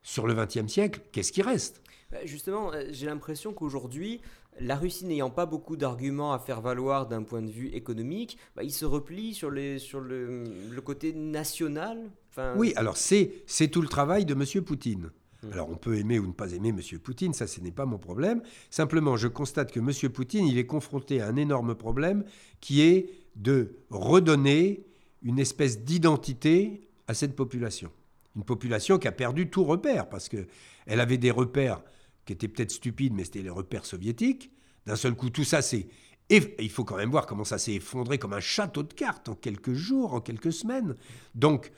sur le XXe siècle, qu'est-ce qui reste?
Justement, j'ai l'impression qu'aujourd'hui, la Russie n'ayant pas beaucoup d'arguments à faire valoir d'un point de vue économique, bah, il se replie sur, les, sur le, côté national.
Oui, alors c'est, tout le travail de M. Poutine. Hum. Alors on peut aimer ou ne pas aimer M. Poutine, ça ce n'est pas mon problème. Simplement, je constate que M. Poutine, il est confronté à un énorme problème qui est de redonner une espèce d'identité à cette population. Une population qui a perdu tout repère, parce qu'elle avait des repères qui était peut-être stupide, mais c'était les repères soviétiques. D'un seul coup, tout ça, c'est... Et il faut quand même voir comment ça s'est effondré comme un château de cartes en quelques jours, en quelques semaines. Donc,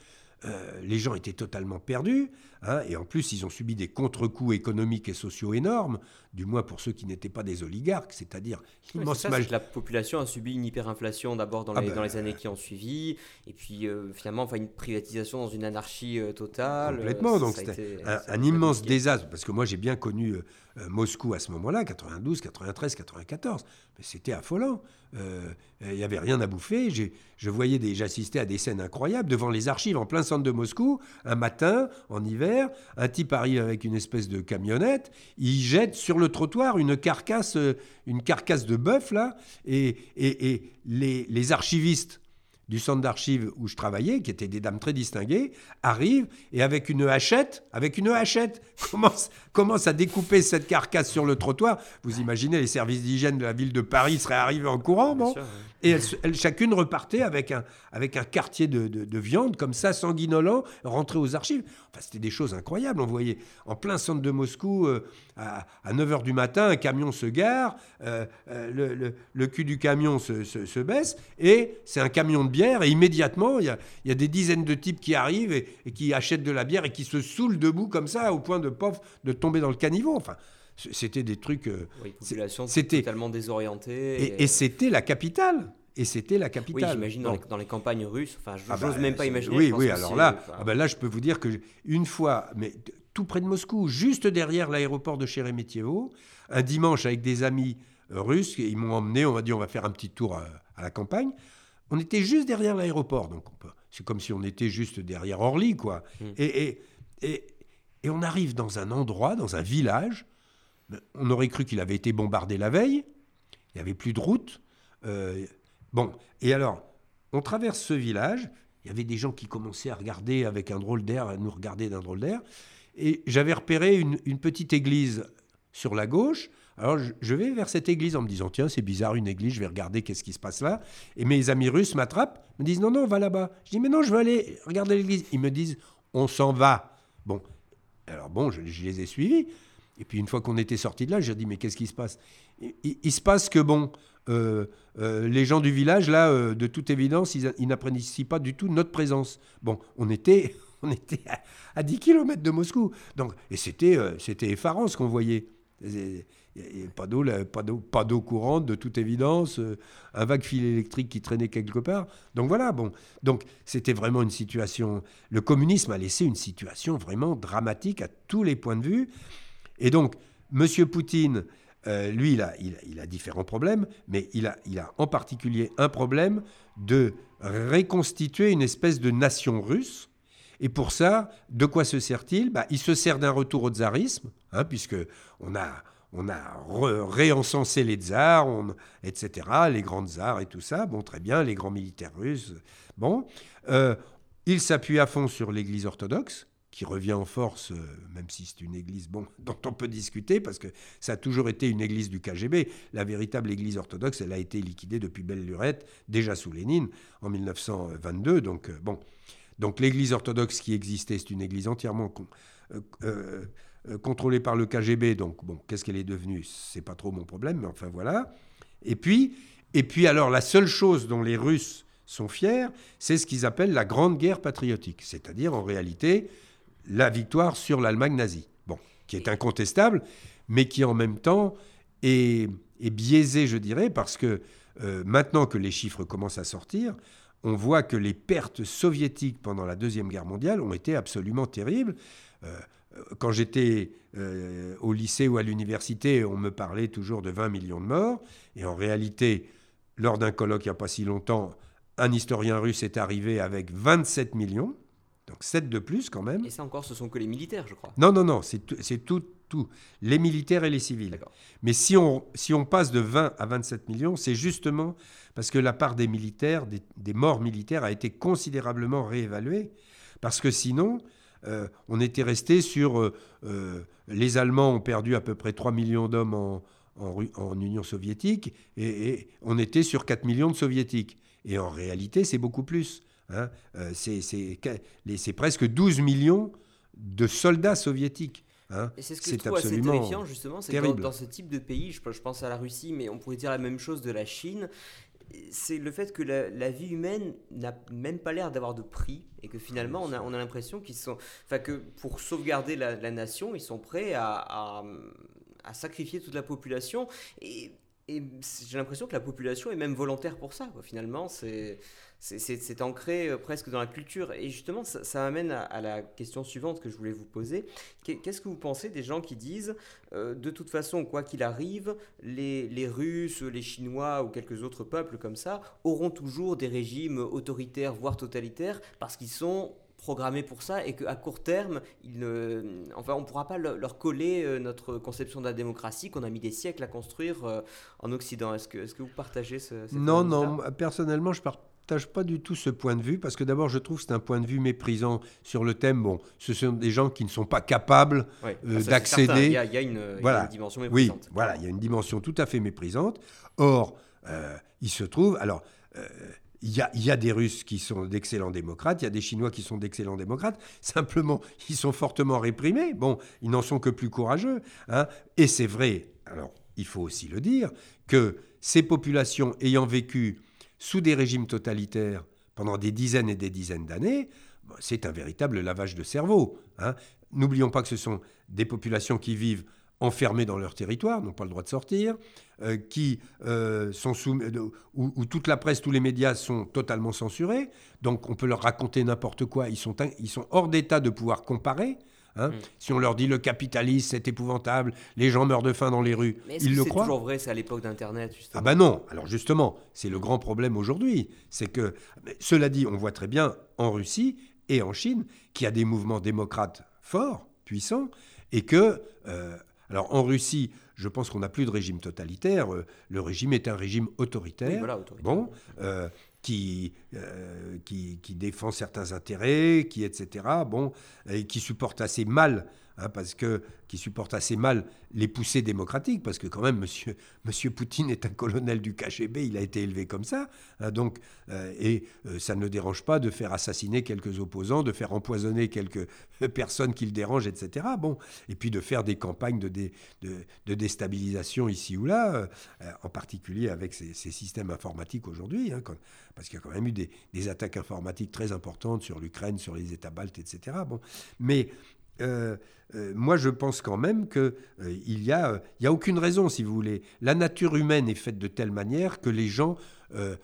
euh, les gens étaient totalement perdus, hein, et en plus ils ont subi des contre-coups économiques et sociaux énormes, du moins pour ceux qui n'étaient pas des oligarques, c'est-à-dire
La population a subi une hyperinflation d'abord dans, ah les, ben, dans les années qui ont suivi, et puis euh, finalement enfin, une privatisation dans une anarchie euh, totale.
Complètement, donc c'était un, immense désastre, parce que moi j'ai bien connu Moscou à ce moment-là, 92, 93, 94, mais c'était affolant. Il n'y avait rien à bouffer, je voyais des, j'assistais à des scènes incroyables devant les archives en plein centre de Moscou, un matin, en hiver, un type arrive avec une espèce de camionnette, il jette sur le trottoir une carcasse, euh, de bœuf, là, et, les archivistes du centre d'archives où je travaillais, qui étaient des dames très distinguées, arrivent et avec une hachette, avec une hachette, [laughs] commence, commence à découper cette carcasse sur le trottoir. Vous imaginez, les services d'hygiène de la ville de Paris seraient arrivés en courant, bon Et elles, chacune repartait avec un, avec un quartier de, de, viande, comme ça, sanguinolent, rentré aux archives. Enfin, c'était des choses incroyables. On voyait en plein centre de Moscou, euh, à, 9h du matin, un camion se gare, euh, euh, le, le, le, cul du camion se, se, se baisse, et c'est un camion de bière, et immédiatement, il y a, y a, des dizaines de types qui arrivent et, qui achètent de la bière et qui se saoulent debout comme ça, au point de, pauvre, de tomber dans le caniveau. Enfin, c'était des trucs.
c'était totalement désorientée.
Et, c'était la capitale. Et c'était la capitale.
Oui, j'imagine dans, les campagnes russes. Enfin, je ah n'ose bah, même pas imaginer.
Oui, oui. Alors là, ah bah là, je peux vous dire que une fois, mais tout près de Moscou, juste derrière l'aéroport de Sheremetyevo, un dimanche avec des amis russes, ils m'ont emmené. On m'a dit, on va faire un petit tour à, la campagne. On était juste derrière l'aéroport, donc c'est comme si on était juste derrière Orly, quoi. Et, et et on arrive dans un endroit, dans un village. On aurait cru qu'il avait été bombardé la veille. Il n'y avait plus de route. Euh, bon, et alors, on traverse ce village. Il y avait des gens qui commençaient à regarder avec un drôle d'air, à nous regarder d'un drôle d'air. Et j'avais repéré une, petite église sur la gauche. Alors je, vais vers cette église en me disant tiens c'est bizarre une église je vais regarder qu'est-ce qui se passe là. Et mes amis russes m'attrapent me disent non non on va là-bas. Je dis mais non je veux aller regarder l'église. Ils me disent on s'en va. Bon. Alors bon, je, les ai suivis. Et puis une fois qu'on était sorti de là, j'ai dit mais qu'est-ce qui se passe? Il, se passe que bon, euh, euh, les gens du village là, euh, de toute évidence, ils, n'apprécient pas du tout notre présence. Bon, on était, [laughs] on était à, 10 km de Moscou, donc et c'était, c'était effarant ce qu'on voyait pas d'eau, pas d'eau, pas d'eau courante de toute évidence, euh, un vague fil électrique qui traînait quelque part. Donc voilà, bon, donc c'était vraiment une situation. Le communisme a laissé une situation vraiment dramatique à tous les points de vue. Et donc, Monsieur Poutine, euh, lui, il a, il, a, différents problèmes, mais il a, il a en particulier un problème de reconstituer une espèce de nation russe. Et pour ça, de quoi se sert-il? Bah, Il se sert d'un retour au tsarisme, hein, puisque on a, on a réencensé les tsars, etc., les grands tsars et tout ça. Bon, très bien, les grands militaires russes. Bon, euh, il s'appuie à fond sur l'Église orthodoxe, qui revient en force, euh, même si c'est une église bon, [laughs] dont on peut discuter, parce que ça a toujours été une église du KGB. La véritable église orthodoxe, elle a été liquidée depuis belle lurette, déjà sous Lénine, en 1922. Donc, euh, bon. donc l'église orthodoxe qui existait, c'est une église entièrement euh, contrôlée par le KGB. Donc, bon, qu'est-ce qu'elle est devenue? C'est pas trop mon problème, mais enfin voilà. Et puis, et puis, alors, la seule chose dont les Russes sont fiers, c'est ce qu'ils appellent la Grande Guerre patriotique, c'est-à-dire en réalité la victoire sur l'Allemagne nazie. Bon, qui est incontestable, mais qui en même temps est, est biaisé, je dirais, parce que euh, maintenant que les chiffres commencent à sortir, on voit que les pertes soviétiques pendant la Deuxième Guerre mondiale ont été absolument terribles. Euh, quand j'étais euh, au lycée ou à l'université, on me parlait toujours de 20 millions de morts. Et en réalité, lors d'un colloque il n'y a pas si longtemps, un historien russe est arrivé avec 27 millions. Donc 7 de plus quand même.
Et ça encore, ce sont que les militaires, je crois.
Non, non, non, c'est tout, tout. Les militaires et les civils. Mais si on, si on passe de 20 à 27 millions, c'est justement parce que la part des militaires, des morts militaires, a été considérablement réévaluée. Parce que sinon, euh, on était resté sur... Euh, euh, les Allemands ont perdu à peu près 3 millions d'hommes en, en, Union soviétique et, on était sur 4 millions de soviétiques. Et en réalité, c'est beaucoup plus. Hein. c'est presque 12 millions de soldats soviétiques.
Hein. Et c'est ce que je trouve assez terrifiant, justement, c'est que dans, ce type de pays, je, je, pense à la Russie, mais on pourrait dire la même chose de la Chine, c'est le fait que la, vie humaine n'a même pas l'air d'avoir de prix et que finalement on a, on a l'impression qu'ils sont, enfin que pour sauvegarder la, nation, ils sont prêts à, à, sacrifier toute la population et, et j'ai l'impression que la population est même volontaire pour ça. Quoi. Finalement, c'est c'est ancré euh, presque dans la culture. Et justement, ça, ça amène à, la question suivante que je voulais vous poser. Qu'est-ce que vous pensez des gens qui disent, euh, de toute façon, quoi qu'il arrive, les, les, Russes, les Chinois ou quelques autres peuples comme ça auront toujours des régimes autoritaires, voire totalitaires, parce qu'ils sont programmés pour ça et qu'à court terme, ils enfin, on ne pourra pas leur coller euh, notre conception de la démocratie qu'on a mis des siècles à construire en Occident. Est-ce que, est -ce que vous partagez ce,
Non, non, personnellement, je pars partage pas du tout ce point de vue, parce que d'abord, je trouve que c'est un point de vue méprisant sur le thème. Bon, ce sont des gens qui ne sont pas capables euh, d'accéder.
Il, y, a une, voilà. dimension méprisante.
Oui, voilà, il y a une dimension tout à fait méprisante. Or, euh, il se trouve, alors, euh, il y, a, il y, a, des Russes qui sont d'excellents démocrates, il y a des Chinois qui sont d'excellents démocrates. [laughs] Simplement, ils sont fortement réprimés. Bon, ils n'en sont que plus courageux. Hein. Et c'est vrai, alors, il faut aussi le dire, que ces populations ayant vécu sous des régimes totalitaires pendant des dizaines et des dizaines d'années, c'est un véritable lavage de cerveau. Hein. N'oublions pas que ce sont des populations qui vivent enfermées dans leur territoire, n'ont pas le droit de sortir, euh, qui euh, sont sous, euh, où, toute la presse, tous les médias sont totalement censurés. Donc on peut leur raconter n'importe quoi. Ils sont, ils sont hors d'état de pouvoir comparer. Hein. Mm. Si on leur dit le capitalisme, c'est épouvantable, les gens meurent de faim dans les rues, ils le croient.
C'est toujours vrai, c'est à l'époque d'Internet.
Ah ben non. Alors justement, c'est le grand problème aujourd'hui. C'est que, cela dit, on voit très bien en Russie et en Chine qu'il y a des mouvements démocrates forts, puissants, et que, euh, alors en Russie, je pense qu'on n'a plus de régime totalitaire. Euh, le régime est un régime autoritaire. Bon, euh, qui, euh, qui, défend certains intérêts, qui etc. Bon, et qui supporte assez mal Hein, parce que, qui supporte assez mal les poussées démocratiques, parce que quand même, monsieur, [laughs] Poutine est un colonel du KGB, il a été élevé comme ça, hein, donc, euh, et euh, ça ne le dérange pas de faire assassiner quelques opposants, de faire empoisonner quelques personnes qui le dérangent, etc. Bon, et puis de faire des campagnes de, déstabilisation ici ou là, euh, en particulier avec ces, systèmes informatiques aujourd'hui, hein, parce qu'il y a quand même eu des, des attaques informatiques très importantes sur l'Ukraine, sur les États baltes, etc. Bon, mais euh, euh, moi, je pense quand même qu'il euh, n'y a, y a aucune raison, si vous voulez. La nature humaine est faite de telle manière que les gens,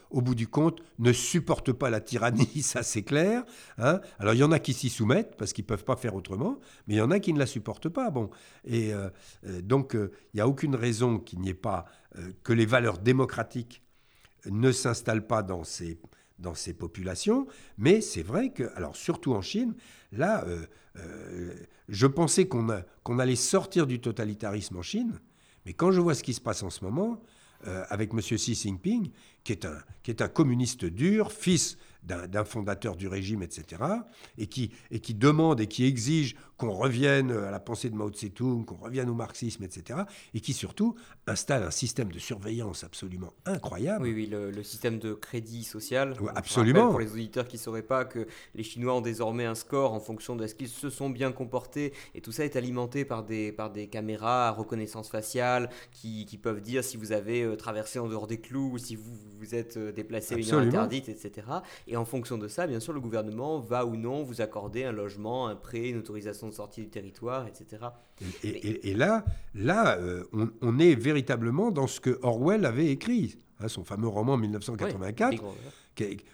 au bout du compte, ne supportent pas la tyrannie, [laughs] ça c'est clair. Hein. Alors, il y en a qui s'y soumettent parce qu'ils ne peuvent pas faire autrement, mais il y en a qui ne la supportent pas. Bon. Et donc, il n'y a aucune raison qu'il n'y ait pas, que les valeurs démocratiques ne s'installent pas dans ces dans ces populations, mais c'est vrai que, alors surtout en Chine, là, euh, euh, je pensais qu'on allait sortir du totalitarisme en Chine, Mais quand je vois ce qui se passe en ce moment, euh, avec M. Xi Jinping, qui est, un, qui est un communiste dur, fils d'un fondateur du régime, etc., et qui, et qui demande et qui exige qu'on revienne à la pensée de Mao Tse-tung, qu'on revienne au marxisme, etc., et qui surtout installe un système de surveillance absolument incroyable.
Oui, oui, le, système de crédit social.
absolument.
Pour les auditeurs qui ne sauraient pas que les Chinois ont désormais un score en fonction de ce qu'ils se sont bien comportés, et tout ça est alimenté par des, par des caméras à reconnaissance faciale qui, qui peuvent dire si vous avez euh, traversé en dehors des clous, ou si vous vous êtes euh, déplacé une heure interdite, etc. Et en fonction de ça, bien sûr, le gouvernement va ou non vous accorder un logement, un prêt, une autorisation de sortie du territoire, etc.
Et, là, là euh, on, est véritablement dans ce que Orwell avait écrit, hein, son fameux roman 1984,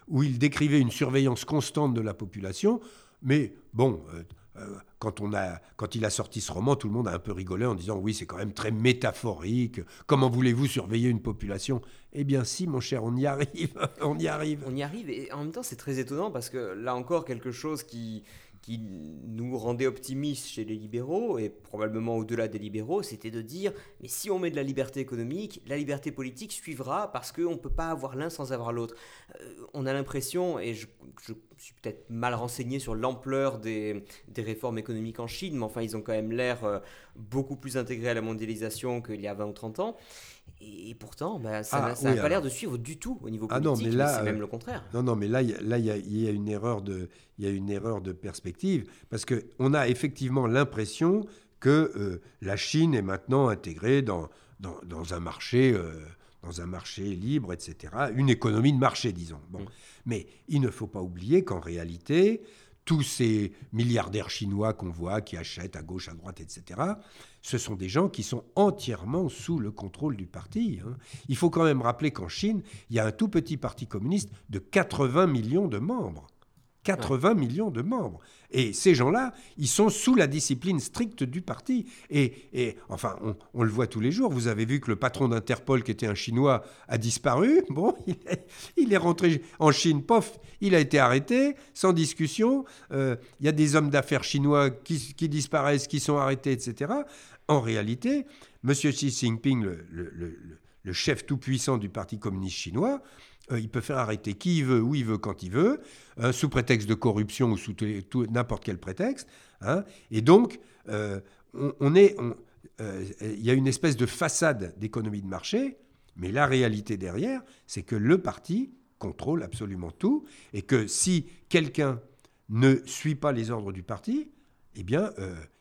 où il décrivait une surveillance constante de la population. Mais bon, euh, quand, on a, quand il a sorti ce roman, tout le monde a un peu rigolé en disant oui, c'est quand même très métaphorique. Comment voulez-vous surveiller une population? Eh bien, si, mon cher, on y arrive. [laughs] on y arrive.
On y arrive. Et en même temps, c'est très étonnant parce que là encore, quelque chose qui, qui nous rendait optimistes chez les libéraux, et probablement au-delà des libéraux, c'était de dire, mais si on met de la liberté économique, la liberté politique suivra parce qu'on ne peut pas avoir l'un sans avoir l'autre. Euh, on a l'impression, et je, suis peut-être mal renseigné sur l'ampleur des, des, réformes économiques en Chine, mais enfin ils ont quand même l'air euh, beaucoup plus intégrés à la mondialisation qu'il y a 20 ou 30 ans. Et pourtant, bah, ça n'a ah, pas l'air de suivre du tout au niveau politique. Ah non, mais là, c'est même euh, le contraire.
Non, non, mais là, il là, y, a, y a une erreur de, il y a une erreur de perspective parce que on a effectivement l'impression que euh, la Chine est maintenant intégrée dans, dans, dans un marché. Euh, dans un marché libre, etc., une économie de marché, disons. Bon. Mm. Mais il ne faut pas oublier qu'en réalité, tous ces milliardaires chinois qu'on voit, qui achètent à gauche, à droite, etc., ce sont des gens qui sont entièrement sous le contrôle du parti. Hein. Il faut quand même rappeler qu'en Chine, il y a un tout petit parti communiste de 80 millions de membres. 80 millions de membres. Et ces gens-là, ils sont sous la discipline stricte du parti. Et, enfin, on, le voit tous les jours. Vous avez vu que le patron d'Interpol, qui était un Chinois, a disparu. [laughs] Bon, il est, rentré en Chine, pof, il a été arrêté, sans discussion. Euh, il y a des hommes d'affaires chinois qui, disparaissent, qui sont arrêtés, etc. En réalité, M. Xi Jinping, le chef tout-puissant du Parti communiste chinois, euh, il peut faire arrêter qui il veut, où il veut, quand il veut, euh, sous prétexte de corruption ou sous n'importe quel prétexte. Hein. Et donc, euh, on, est, il y a une espèce de façade d'économie de marché, mais la réalité derrière, c'est que le parti contrôle absolument tout, et que si quelqu'un ne suit pas les ordres du parti, eh bien,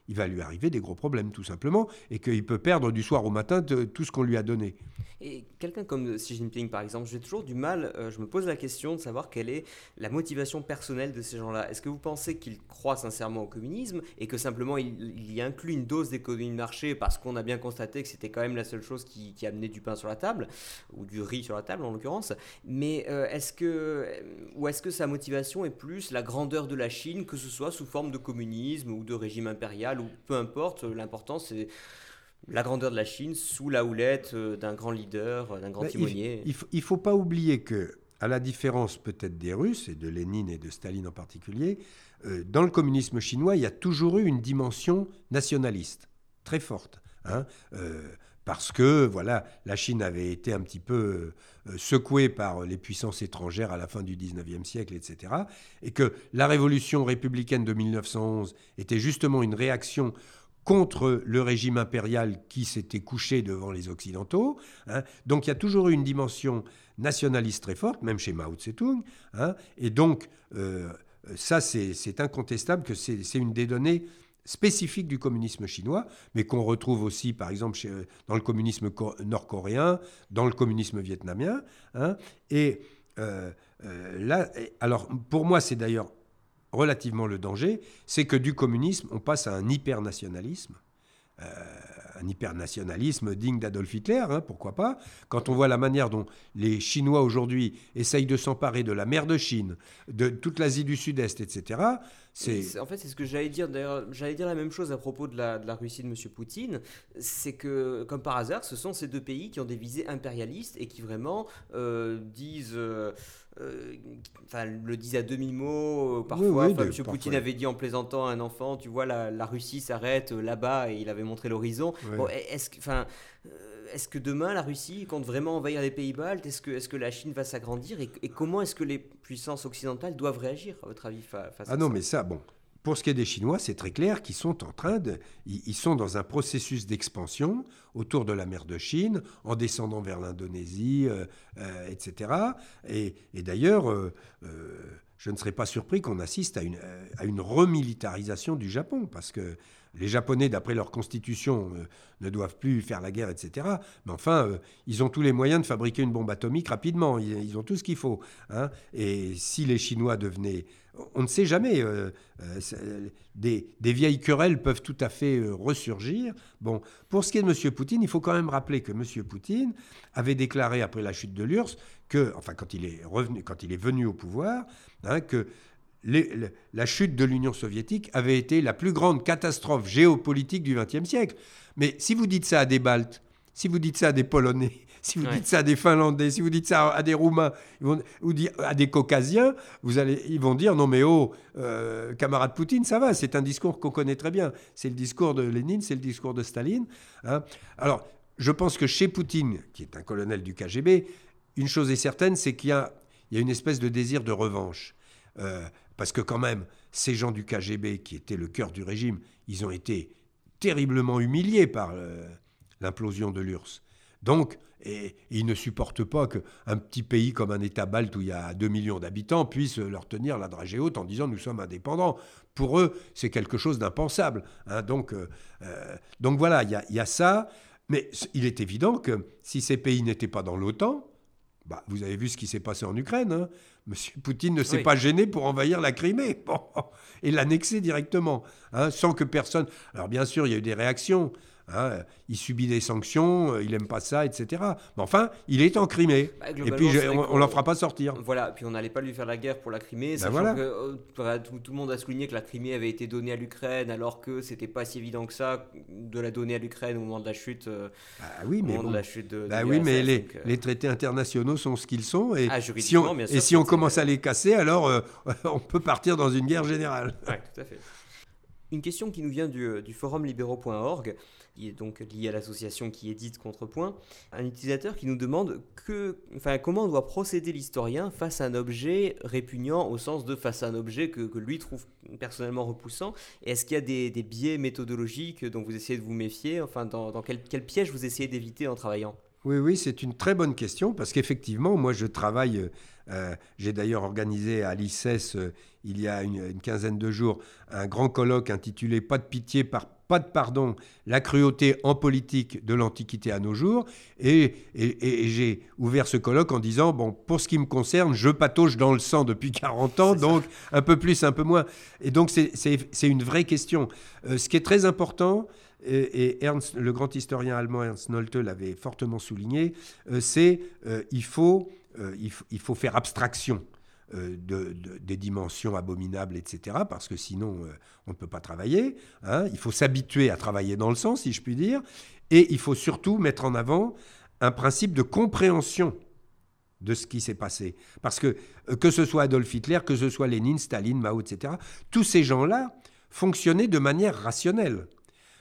il va lui arriver des gros problèmes, tout simplement, et qu'il peut perdre du soir au matin tout ce qu'on lui a donné.
Et quelqu'un comme Xi Jinping, par exemple, j'ai toujours du mal, euh, je me pose la question de savoir quelle est la motivation personnelle de ces gens-là. Est-ce que vous pensez qu'il croit sincèrement au communisme et que simplement il, y inclut une dose d'économie de marché parce qu'on a bien constaté que c'était quand même la seule chose qui, qui, amenait du pain sur la table, ou du riz sur la table en l'occurrence Mais euh, est-ce que, ou est-ce que sa motivation est plus la grandeur de la Chine, que ce soit sous forme de communisme ou de régime impérial, ou peu importe, l'important c'est la grandeur de la Chine sous la houlette euh, d'un grand leader, euh, d'un grand timonier.
Il ne faut, pas oublier que, à la différence peut-être des Russes et de Lénine et de Staline en particulier, euh, dans le communisme chinois, il y a toujours eu une dimension nationaliste très forte. Hein, parce que voilà, la Chine avait été un petit peu secouée par les puissances étrangères à la fin du 19e siècle, etc. Et que la révolution républicaine de 1911 était justement une réaction contre le régime impérial qui s'était couché devant les Occidentaux. Hein. Donc il y a toujours eu une dimension nationaliste très forte, même chez Mao Tse-tung. Hein. Et donc euh, ça, c'est incontestable que c'est une des données spécifiques du communisme chinois, mais qu'on retrouve aussi, par exemple, dans le communisme nord-coréen, dans le communisme vietnamien. Hein. Et euh, euh, là, alors pour moi, c'est d'ailleurs relativement le danger, c'est que du communisme, on passe à un hypernationalisme. Euh, un hypernationalisme digne d'Adolf Hitler, hein, pourquoi pas Quand on voit la manière dont les Chinois aujourd'hui essayent de s'emparer de la mer de Chine, de toute l'Asie du Sud-Est, etc.,
En fait, c'est ce que j'allais dire. D'ailleurs, j'allais dire la même chose à propos de la, de la Russie de M. Poutine. C'est que, comme par hasard, ce sont ces deux pays qui ont des visées impérialistes et qui vraiment euh, disent. Euh, euh, enfin, le disent à demi-mot parfois. M. Poutine avait dit en plaisantant à un enfant, tu vois, la, la Russie s'arrête là-bas et il avait montré l'horizon. Bon, est-ce que, enfin, est-ce que demain la Russie compte vraiment envahir les pays baltes? Est-ce que, est que la Chine va s'agrandir? Et, comment est-ce que les puissances occidentales doivent réagir, à votre avis, face
ah à non, mais ça, bon. Pour ce qui est des Chinois, c'est très clair qu'ils sont en train de. Ils sont dans un processus d'expansion autour de la mer de Chine, en descendant vers l'Indonésie, euh, euh, etc. Et, d'ailleurs, euh, je ne serais pas surpris qu'on assiste à une, à une remilitarisation du Japon, parce que les Japonais, d'après leur constitution, euh, ne doivent plus faire la guerre, etc. Mais enfin, euh, ils ont tous les moyens de fabriquer une bombe atomique rapidement. Ils, ont tout ce qu'il faut. Hein. Et si les Chinois devenaient... On ne sait jamais. Euh, des, vieilles querelles peuvent tout à fait ressurgir. Bon, pour ce qui est de M. Poutine, il faut quand même rappeler que M. Poutine avait déclaré après la chute de l'URSS que, enfin, quand il est revenu, quand il est venu au pouvoir, hein, que la chute de l'Union soviétique avait été la plus grande catastrophe géopolitique du XXe siècle. Mais si vous dites ça à des Baltes, si vous dites ça à des Polonais, [laughs] si vous dites ça à des Finlandais, si vous dites ça à des Roumains, ou à des Caucasiens, vous allez, ils vont dire non mais oh, euh, camarade Poutine, ça va, c'est un discours qu'on connaît très bien. C'est le discours de Lénine, c'est le discours de Staline. Hein. Alors, je pense que chez Poutine, qui est un colonel du KGB, une chose est certaine, c'est qu'il y, a, une espèce de désir de revanche. Euh, parce que quand même, ces gens du KGB, qui étaient le cœur du régime, ils ont été terriblement humiliés par euh, l'implosion de l'URSS. Donc, et, ils ne supportent pas qu'un petit pays comme un État balte où il y a 2 millions d'habitants puisse leur tenir la dragée haute en disant nous sommes indépendants. Pour eux, c'est quelque chose d'impensable. Hein. donc, euh, euh, donc voilà, il y, a ça. Mais il est évident que si ces pays n'étaient pas dans l'OTAN, bah, vous avez vu ce qui s'est passé en Ukraine. Hein. Monsieur Poutine ne s'est pas gêné pour envahir la Crimée [laughs] et l'annexer directement, hein, sans que personne. Alors bien sûr, il y a eu des réactions. Hein, il subit des sanctions, euh, il n'aime pas ça, etc. Mais enfin, il est en Crimée. Bah, et puis, on ne l'en fera pas sortir.
Voilà, puis on n'allait pas lui faire la guerre pour la Crimée. Voilà. que, euh, tout, le monde a souligné que la Crimée avait été donnée à l'Ukraine, alors que c'était pas si évident que ça de la donner à l'Ukraine au moment de la chute. Euh,
bah oui, mais de la chute de, bah oui, mais les, les, traités internationaux sont ce qu'ils sont. Et ah, si on, et si on commence à les casser, alors [laughs] on peut partir dans une guerre générale.
Oui, tout à fait. Une question qui nous vient du, du forumlibéraux.org qui est donc lié à l'association qui édite Contrepoint, un utilisateur qui nous demande que, enfin, comment doit procéder l'historien face à un objet répugnant au sens de face à un objet que, lui trouve personnellement repoussant. Et est-ce qu'il y a des, biais méthodologiques dont vous essayez de vous méfier? Enfin, dans, quel, piège vous essayez d'éviter en travaillant?
Oui, oui, c'est une très bonne question parce qu'effectivement, moi, je travaille. Euh, j'ai d'ailleurs organisé à l'ICES euh, il y a une, une, quinzaine de jours un grand colloque intitulé Pas de pitié par pas de pardon, la cruauté en politique de l'Antiquité à nos jours. Et, j'ai ouvert ce colloque en disant, bon, pour ce qui me concerne, je patauge dans le sang depuis [laughs] 40 ans, donc un peu plus, un peu moins. Et donc c'est une vraie question. Euh, ce qui est très important, et, Ernst, le grand historien allemand Ernst Nolte l'avait fortement souligné, euh, c'est euh, il, faut, il faut faire abstraction euh, de, des dimensions abominables, etc., parce que sinon euh, on ne peut pas travailler. Hein. Il faut s'habituer à travailler dans le sens, si je puis dire, et il faut surtout mettre en avant un principe de compréhension de ce qui s'est passé. Parce que euh, que ce soit Adolf Hitler, que ce soit Lénine, Staline, Mao, etc., tous ces gens-là fonctionnaient de manière rationnelle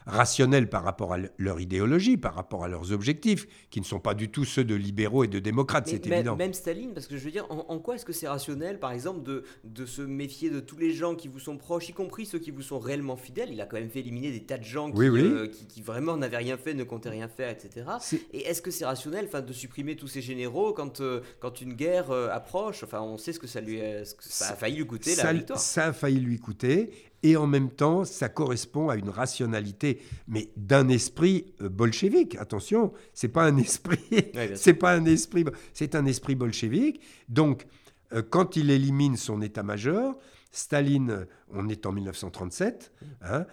rationnels par rapport à leur idéologie, par rapport à leurs objectifs, qui ne sont pas du tout ceux de libéraux et de démocrates, c'est évident.
Même Staline, parce que je veux dire, en, quoi est-ce que c'est rationnel, par exemple, de, de se méfier de tous les gens qui vous sont proches, y compris ceux qui vous sont réellement fidèles? Il a quand même fait éliminer des tas de gens qui, euh, qui, vraiment n'avaient rien fait, ne comptaient rien faire, etc. Et est-ce que c'est rationnel de supprimer tous ces généraux quand, euh, quand une guerre euh, approche? Enfin, on sait ce que ça, lui a, ça a failli lui coûter, la victoire.
Ça a failli lui coûter et en même temps, ça correspond à une rationalité, mais d'un esprit euh, bolchevique. Attention, c'est pas un esprit, [laughs] c'est pas un esprit, c'est un esprit bolchevique. Donc, euh, quand il élimine son état-major, Staline, on est en 1937, hein,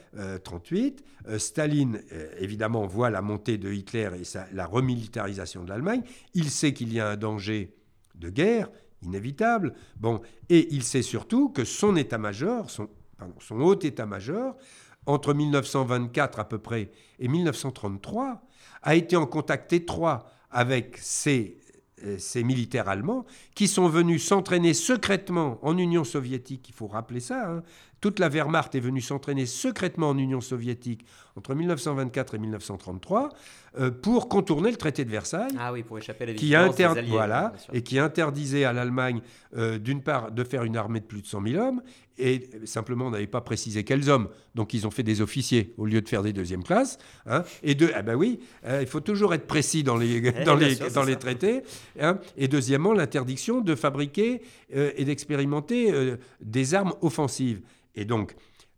38. Euh, Staline, évidemment, voit la montée de Hitler et la remilitarisation de l'Allemagne. Il sait qu'il y a un danger de guerre inévitable. Bon, et il sait surtout que son état-major, son son haut état-major, entre 1924 à peu près et 1933, a été en contact étroit avec ces, euh, ces militaires allemands qui sont venus s'entraîner secrètement en Union soviétique, il faut rappeler ça, hein. Toute la Wehrmacht est venue s'entraîner secrètement en Union soviétique entre 1924 et 1933 euh, pour contourner le traité de Versailles.
Ah oui, pour échapper à la
qui des alliés, Voilà, et qui interdisait à l'Allemagne, euh, d'une part, de faire une armée de plus de 100 000 hommes, et simplement on n'avait pas précisé quels hommes. Donc ils ont fait des officiers au lieu de faire des deuxièmes classes. Hein. et deux, ah ben oui, euh, il faut toujours être précis dans les, [laughs] dans les, dans les traités. Hein. et deuxièmement, l'interdiction de fabriquer et d'expérimenter des armes offensives. Et donc,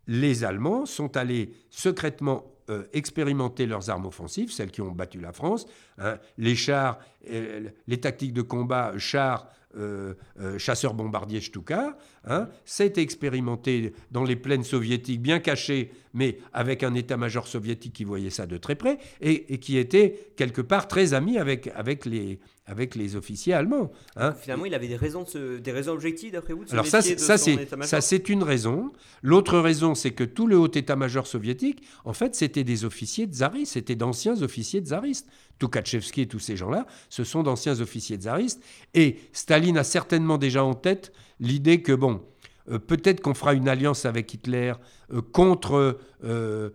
les Allemands sont allés secrètement euh, expérimenter leurs armes offensives, celles qui ont battu la France, hein. les chars, euh, les tactiques de combat, chars, euh, chasseurs bombardiers Stuka. Hein, ça a été expérimenté dans les plaines soviétiques, bien cachées, mais avec un état-major soviétique qui voyait ça de très près et, qui était quelque part très ami avec, avec, les, avec les officiers allemands.
Hein. Finalement, il avait des raisons, des raisons objectives, d'après vous, de
Alors ça, ça, ça c'est une raison. L'autre raison, c'est que tout le haut état-major soviétique, en fait, c'était des officiers tsaristes, c'était d'anciens officiers tsaristes. Tukhachevsky et tous ces gens-là, ce sont d'anciens officiers tsaristes. Et Staline a certainement déjà en tête l'idée que, bon, euh, peut-être qu'on fera une alliance avec Hitler contre, euh,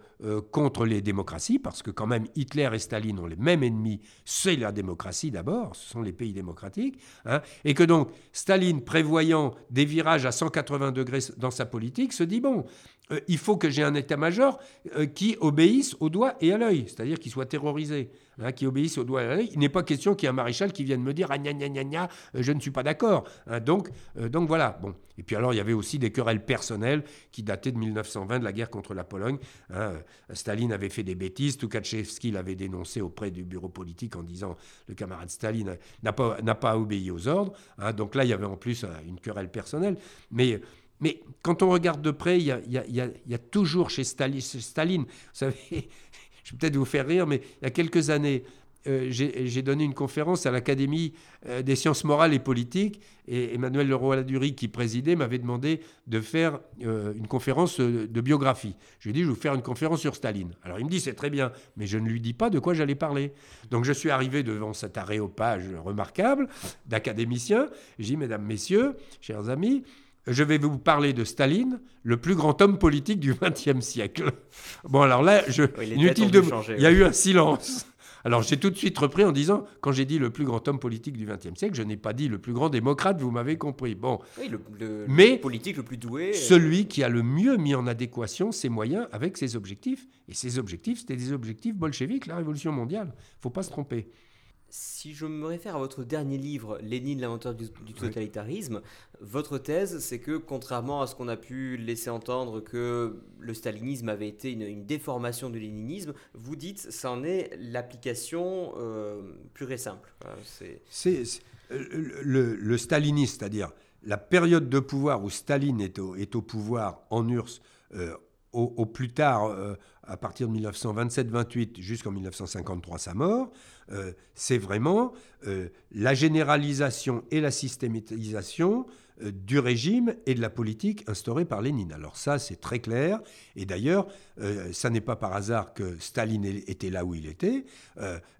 contre les démocraties, parce que quand même Hitler et Staline ont les mêmes ennemis, c'est la démocratie d'abord, ce sont les pays démocratiques, hein, et que donc Staline, prévoyant des virages à 180 degrés dans sa politique, se dit, bon, il faut que j'ai un état-major qui obéisse au doigt et à l'œil, c'est-à-dire qu'il soit terrorisé. Hein, qui obéissent au doigt Il n'est pas question qu'il y ait un maréchal qui vienne me dire ah, gna, gna, gna, gna euh, je ne suis pas d'accord. Hein, donc, euh, donc voilà. Bon. Et puis alors, il y avait aussi des querelles personnelles qui dataient de 1920, de la guerre contre la Pologne. Hein. Staline avait fait des bêtises, Tukhachevsky l'avait dénoncé auprès du bureau politique en disant le camarade Staline n'a pas, obéi aux ordres. donc là, il y avait en plus euh, une querelle personnelle. Mais quand on regarde de près, il y a, toujours chez Staline, Staline, vous savez, [laughs] je vais peut-être vous faire rire, mais il y a quelques années, euh, j'ai donné une conférence à l'Académie euh, des sciences morales et politiques, et Emmanuel Leroy-Ladurie, qui présidait, m'avait demandé de faire euh, une conférence de biographie. Je lui ai dit, je vais vous faire une conférence sur Staline. Alors il me dit, c'est très bien, mais je ne lui dis pas de quoi j'allais parler. Donc je suis arrivé devant cet aréopage remarquable d'académiciens. J'ai dit, mesdames, messieurs, chers amis, je vais vous parler de Staline, le plus grand homme politique du XXe siècle. Bon, alors là, je, inutile de. Il y a eu un silence. Alors j'ai tout de suite repris en disant, quand j'ai dit le plus grand homme politique du XXe siècle, je n'ai pas dit le plus grand démocrate, vous m'avez compris. Bon,
le, mais politique le plus doué.
Celui qui a le mieux mis en adéquation ses moyens avec ses objectifs. Et ses objectifs, c'était des objectifs bolcheviques, la révolution mondiale. faut pas se tromper.
Si je me réfère à votre dernier livre, Lénine, l'inventeur du, totalitarisme, votre thèse, c'est que contrairement à ce qu'on a pu laisser entendre que le stalinisme avait été une, déformation du léninisme, vous dites ça en est l'application euh, pure et simple.
C'est le, le, stalinisme, c'est-à-dire la période de pouvoir où Staline est au, est au pouvoir en URSS, euh, au, plus tard, euh, à partir de 1927-28 jusqu'en 1953, sa mort, euh, c'est vraiment euh, la généralisation et la systématisation du régime et de la politique instaurée par Lénine. Alors ça, c'est très clair. Et d'ailleurs, ça n'est pas par hasard que Staline était là où il était.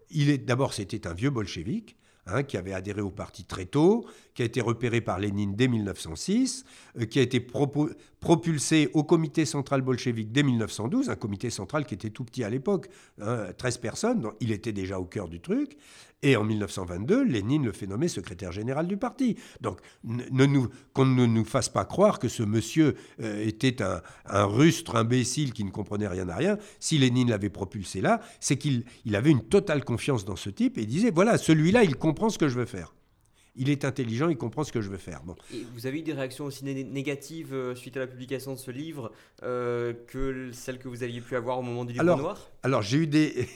il est d'abord, c'était un vieux bolchevique. Hein, qui avait adhéré au parti très tôt, qui a été repéré par Lénine dès 1906, euh, qui a été propulsé au comité central bolchevique dès 1912, un comité central qui était tout petit à l'époque, 13 hein, personnes, donc il était déjà au cœur du truc, et en 1922, Lénine le fait nommer secrétaire général du parti. Donc qu'on ne nous fasse pas croire que ce monsieur euh, était un, rustre imbécile qui ne comprenait rien à rien. Si Lénine l'avait propulsé là, c'est qu'il avait une totale confiance dans ce type et il disait, voilà, celui-là, il comprend ce que je veux faire il est intelligent, il comprend ce que je veux faire. Bon.
vous avez eu des réactions aussi négatives euh, suite à la publication de ce livre euh, que celles que vous aviez pu avoir au moment du livre
alors,
noir?
Alors j'ai eu des,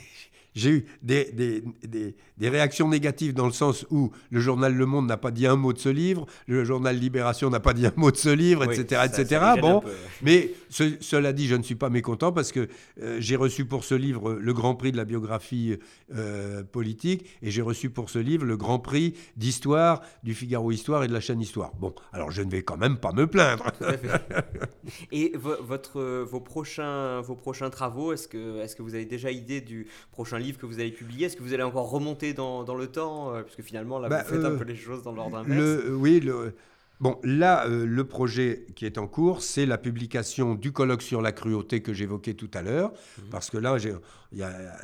j'ai eu des, des, des, réactions négatives dans le sens où le journal Le Monde n'a pas dit un mot de ce livre, le journal Libération n'a pas dit un mot de ce livre, etc. etc. Bon, mais cela dit, je ne suis pas mécontent parce que euh, j'ai reçu pour ce livre le Grand Prix de la biographie euh, politique et j'ai reçu pour ce livre le Grand Prix d'histoire du Figaro Histoire et de la chaîne Histoire. Bon, alors je ne vais quand même pas me plaindre.
et votre, vos, prochains, vos prochains travaux, est-ce que, est -ce que vous avez déjà idée du prochain livre que vous allez publier Est-ce que vous allez encore remonter dans, dans le temps euh, Parce que finalement, là, vous bah, faites un peu les choses dans l'ordre inverse?
oui, le, Bon, là, euh, le projet qui est en cours, c'est la publication du colloque sur la cruauté que j'évoquais tout à l'heure, mhm. parce que là,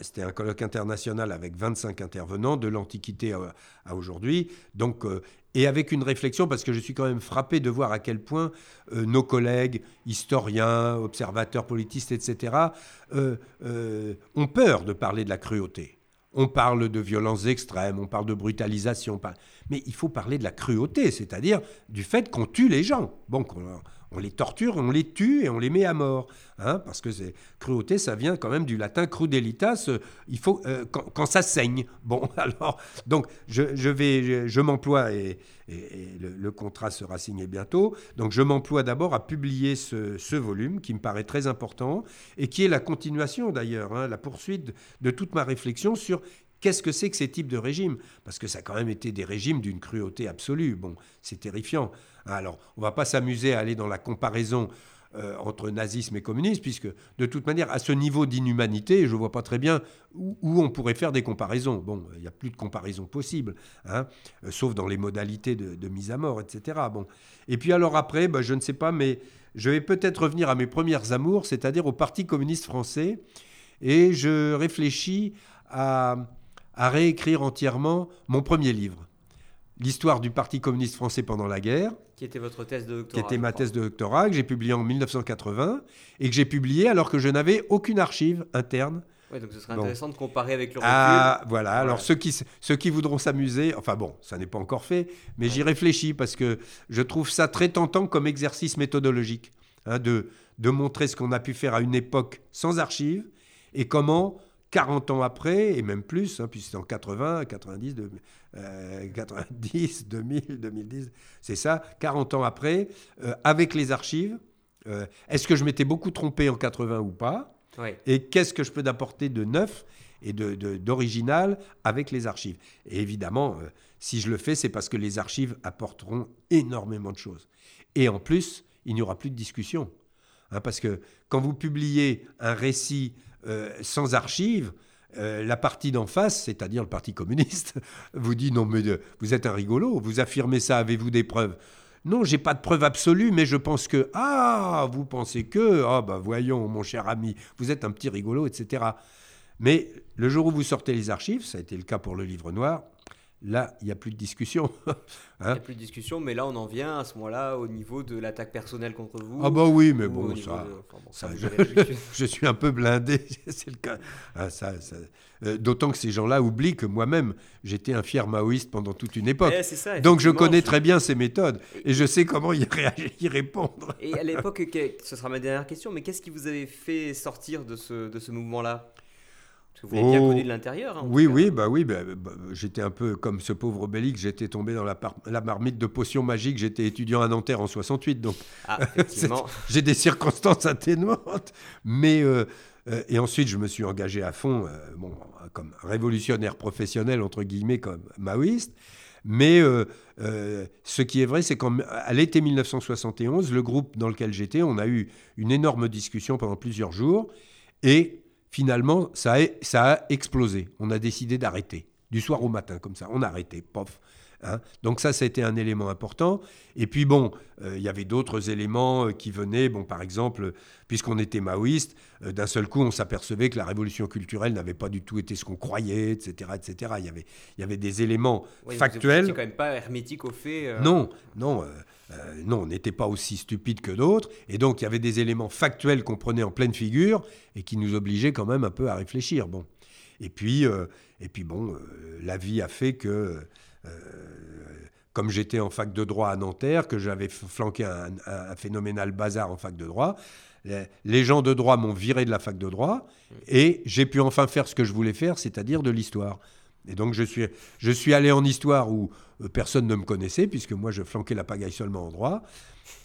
c'était un colloque international avec 25 intervenants, de l'Antiquité à, aujourd'hui, donc, euh, et avec une réflexion, parce que je suis quand même frappé de voir à quel point euh, nos collègues, historiens, observateurs, politistes, etc., ont peur de parler de la cruauté. On parle de violences extrêmes, on parle de brutalisation, mais il faut parler de la cruauté, c'est-à-dire du fait qu'on tue les gens. Bon, on les torture, on les tue et on les met à mort. Hein, parce que c'est cruauté, ça vient quand même du latin crudelitas, euh, il faut, euh, quand, ça saigne. Bon, [laughs] alors, donc je, vais, je, m'emploie, et, le, contrat sera signé bientôt, donc je m'emploie d'abord à publier ce, volume qui me paraît très important et qui est la continuation d'ailleurs, hein, la poursuite de toute ma réflexion sur Qu'est-ce que c'est que ces types de régimes Parce que ça a quand même été des régimes d'une cruauté absolue. Bon, c'est terrifiant. Alors, on ne va pas s'amuser à aller dans la comparaison euh, entre nazisme et communisme, puisque de toute manière, à ce niveau d'inhumanité, je ne vois pas très bien où, on pourrait faire des comparaisons. Bon, il n'y a plus de comparaison possible, hein, euh, sauf dans les modalités de, mise à mort, etc. Bon. Et puis alors après, bah, je ne sais pas, mais je vais peut-être revenir à mes premières amours, c'est-à-dire au Parti communiste français, et je réfléchis à à réécrire entièrement mon premier livre, l'histoire du Parti communiste français pendant la guerre.
Qui était votre thèse de
doctorat Qui était ma thèse de doctorat, que j'ai publiée en 1980 et que j'ai publiée alors que je n'avais aucune archive interne.
Oui, donc ce serait intéressant de comparer avec le
ah, recul. Ah, voilà. Alors ceux qui, ceux qui voudront s'amuser, enfin bon, ça n'est pas encore fait, mais j'y réfléchis parce que je trouve ça très tentant comme exercice méthodologique, hein, de, de montrer ce qu'on a pu faire à une époque sans archives et comment 40 ans après, et même plus, hein, puisque c'est en 80, 90, 90, 2000, 2010, c'est ça, 40 ans après, euh, avec les archives, euh, est-ce que je m'étais beaucoup trompé en 80 ou pas Et qu'est-ce que je peux apporter de neuf et d'original de, avec les archives? Et évidemment, euh, si je le fais, c'est parce que les archives apporteront énormément de choses. Et en plus, il n'y aura plus de discussion. Hein, parce que quand vous publiez un récit sans archives, euh, la partie d'en face, c'est-à-dire le Parti communiste, [laughs] vous dit non mais vous êtes un rigolo, vous affirmez ça, avez-vous des preuves? Non, j'ai pas de preuves absolues, mais je pense que ah vous pensez que ah bah voyons mon cher ami, vous êtes un petit rigolo, etc. Mais le jour où vous sortez les archives, ça a été le cas pour le livre noir, Là, il n'y a plus de discussion. [laughs]
Hein il n'y a plus de discussion, mais là, on en vient à ce moment-là au niveau de l'attaque personnelle contre vous.
Ah bah oui, mais bon, ça, [laughs] je, suis un peu blindé, [laughs] c'est le cas. Ah, euh, d'autant que ces gens-là oublient que moi-même, j'étais un fier maoïste pendant toute une époque.
Eh,
Donc je connais très bien ces méthodes et je sais comment y, y répondre.
Et à l'époque, ce sera ma dernière question, mais qu'est-ce qui vous avait fait sortir de ce, de ce mouvement-là? Vous l'avez bien oh. connu de l'intérieur. Hein,
oui, oui, bah oui, bah, bah, j'étais un peu comme ce pauvre Bélix, j'étais tombé dans la, la, marmite de potions magiques, j'étais étudiant à Nanterre en 68, donc ah, [laughs] j'ai des circonstances atténuantes. Mais, euh, euh, et ensuite, je me suis engagé à fond, euh, bon, comme révolutionnaire professionnel, entre guillemets, comme maoïste. Mais ce qui est vrai, c'est qu'à l'été 1971, le groupe dans lequel j'étais, on a eu une énorme discussion pendant plusieurs jours. Et finalement, ça a, explosé. On a décidé d'arrêter. Du soir au matin, comme ça. On a arrêté, pof. Hein. Donc ça, ça a été un élément important. Et puis bon, euh, il y avait d'autres éléments euh, qui venaient. Bon, par exemple, puisqu'on était maoïste, euh, d'un seul coup, on s'apercevait que la révolution culturelle n'avait pas du tout été ce qu'on croyait, etc., etc. Il y avait, il y avait des éléments factuels.
C'est quand même pas hermétique au fait.
Non, non. non, on n'était pas aussi stupide que d'autres. Et donc, il y avait des éléments factuels qu'on prenait en pleine figure et qui nous obligeaient quand même un peu à réfléchir. Bon. Et puis, et puis bon, la vie a fait que euh, comme j'étais en fac de droit à Nanterre, que j'avais flanqué un, phénoménal bazar en fac de droit, les gens de droit m'ont viré de la fac de droit et j'ai pu enfin faire ce que je voulais faire, c'est-à-dire de l'histoire. Et donc je suis, je suis allé en histoire où euh, personne ne me connaissait, puisque moi je flanquais la pagaille seulement en droit.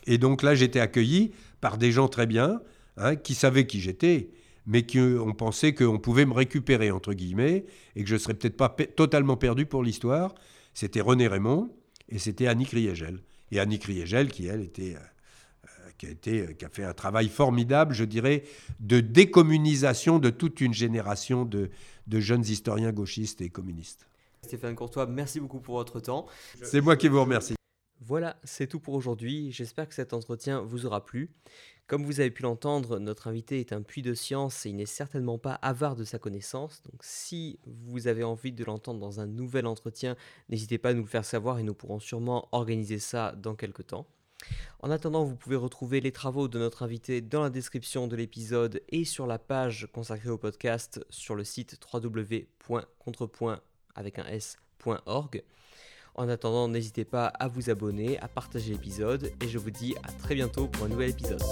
Et donc là j'étais accueilli par des gens très bien, hein, qui savaient qui j'étais, mais qui ont pensé qu'on pouvait me récupérer, entre guillemets, et que je serais peut-être pas totalement perdu pour l'histoire. C'était René Raymond et c'était Annie Kriegel. Et Annie Kriegel, qui elle était... Euh, qui a, été, qui a fait un travail formidable, je dirais, de décommunisation de toute une génération de, de jeunes historiens gauchistes et communistes.
Stéphane Courtois, merci beaucoup pour votre temps.
C'est moi qui vous remercie.
Voilà, c'est tout pour aujourd'hui. J'espère que cet entretien vous aura plu. Comme vous avez pu l'entendre, notre invité est un puits de science et il n'est certainement pas avare de sa connaissance. Donc si vous avez envie de l'entendre dans un nouvel entretien, n'hésitez pas à nous le faire savoir et nous pourrons sûrement organiser ça dans quelques temps. En attendant, vous pouvez retrouver les travaux de notre invité dans la description de l'épisode et sur la page consacrée au podcast sur le site www.contrepoint. En attendant, n'hésitez pas à vous abonner, à partager l'épisode et je vous dis à très bientôt pour un nouvel épisode.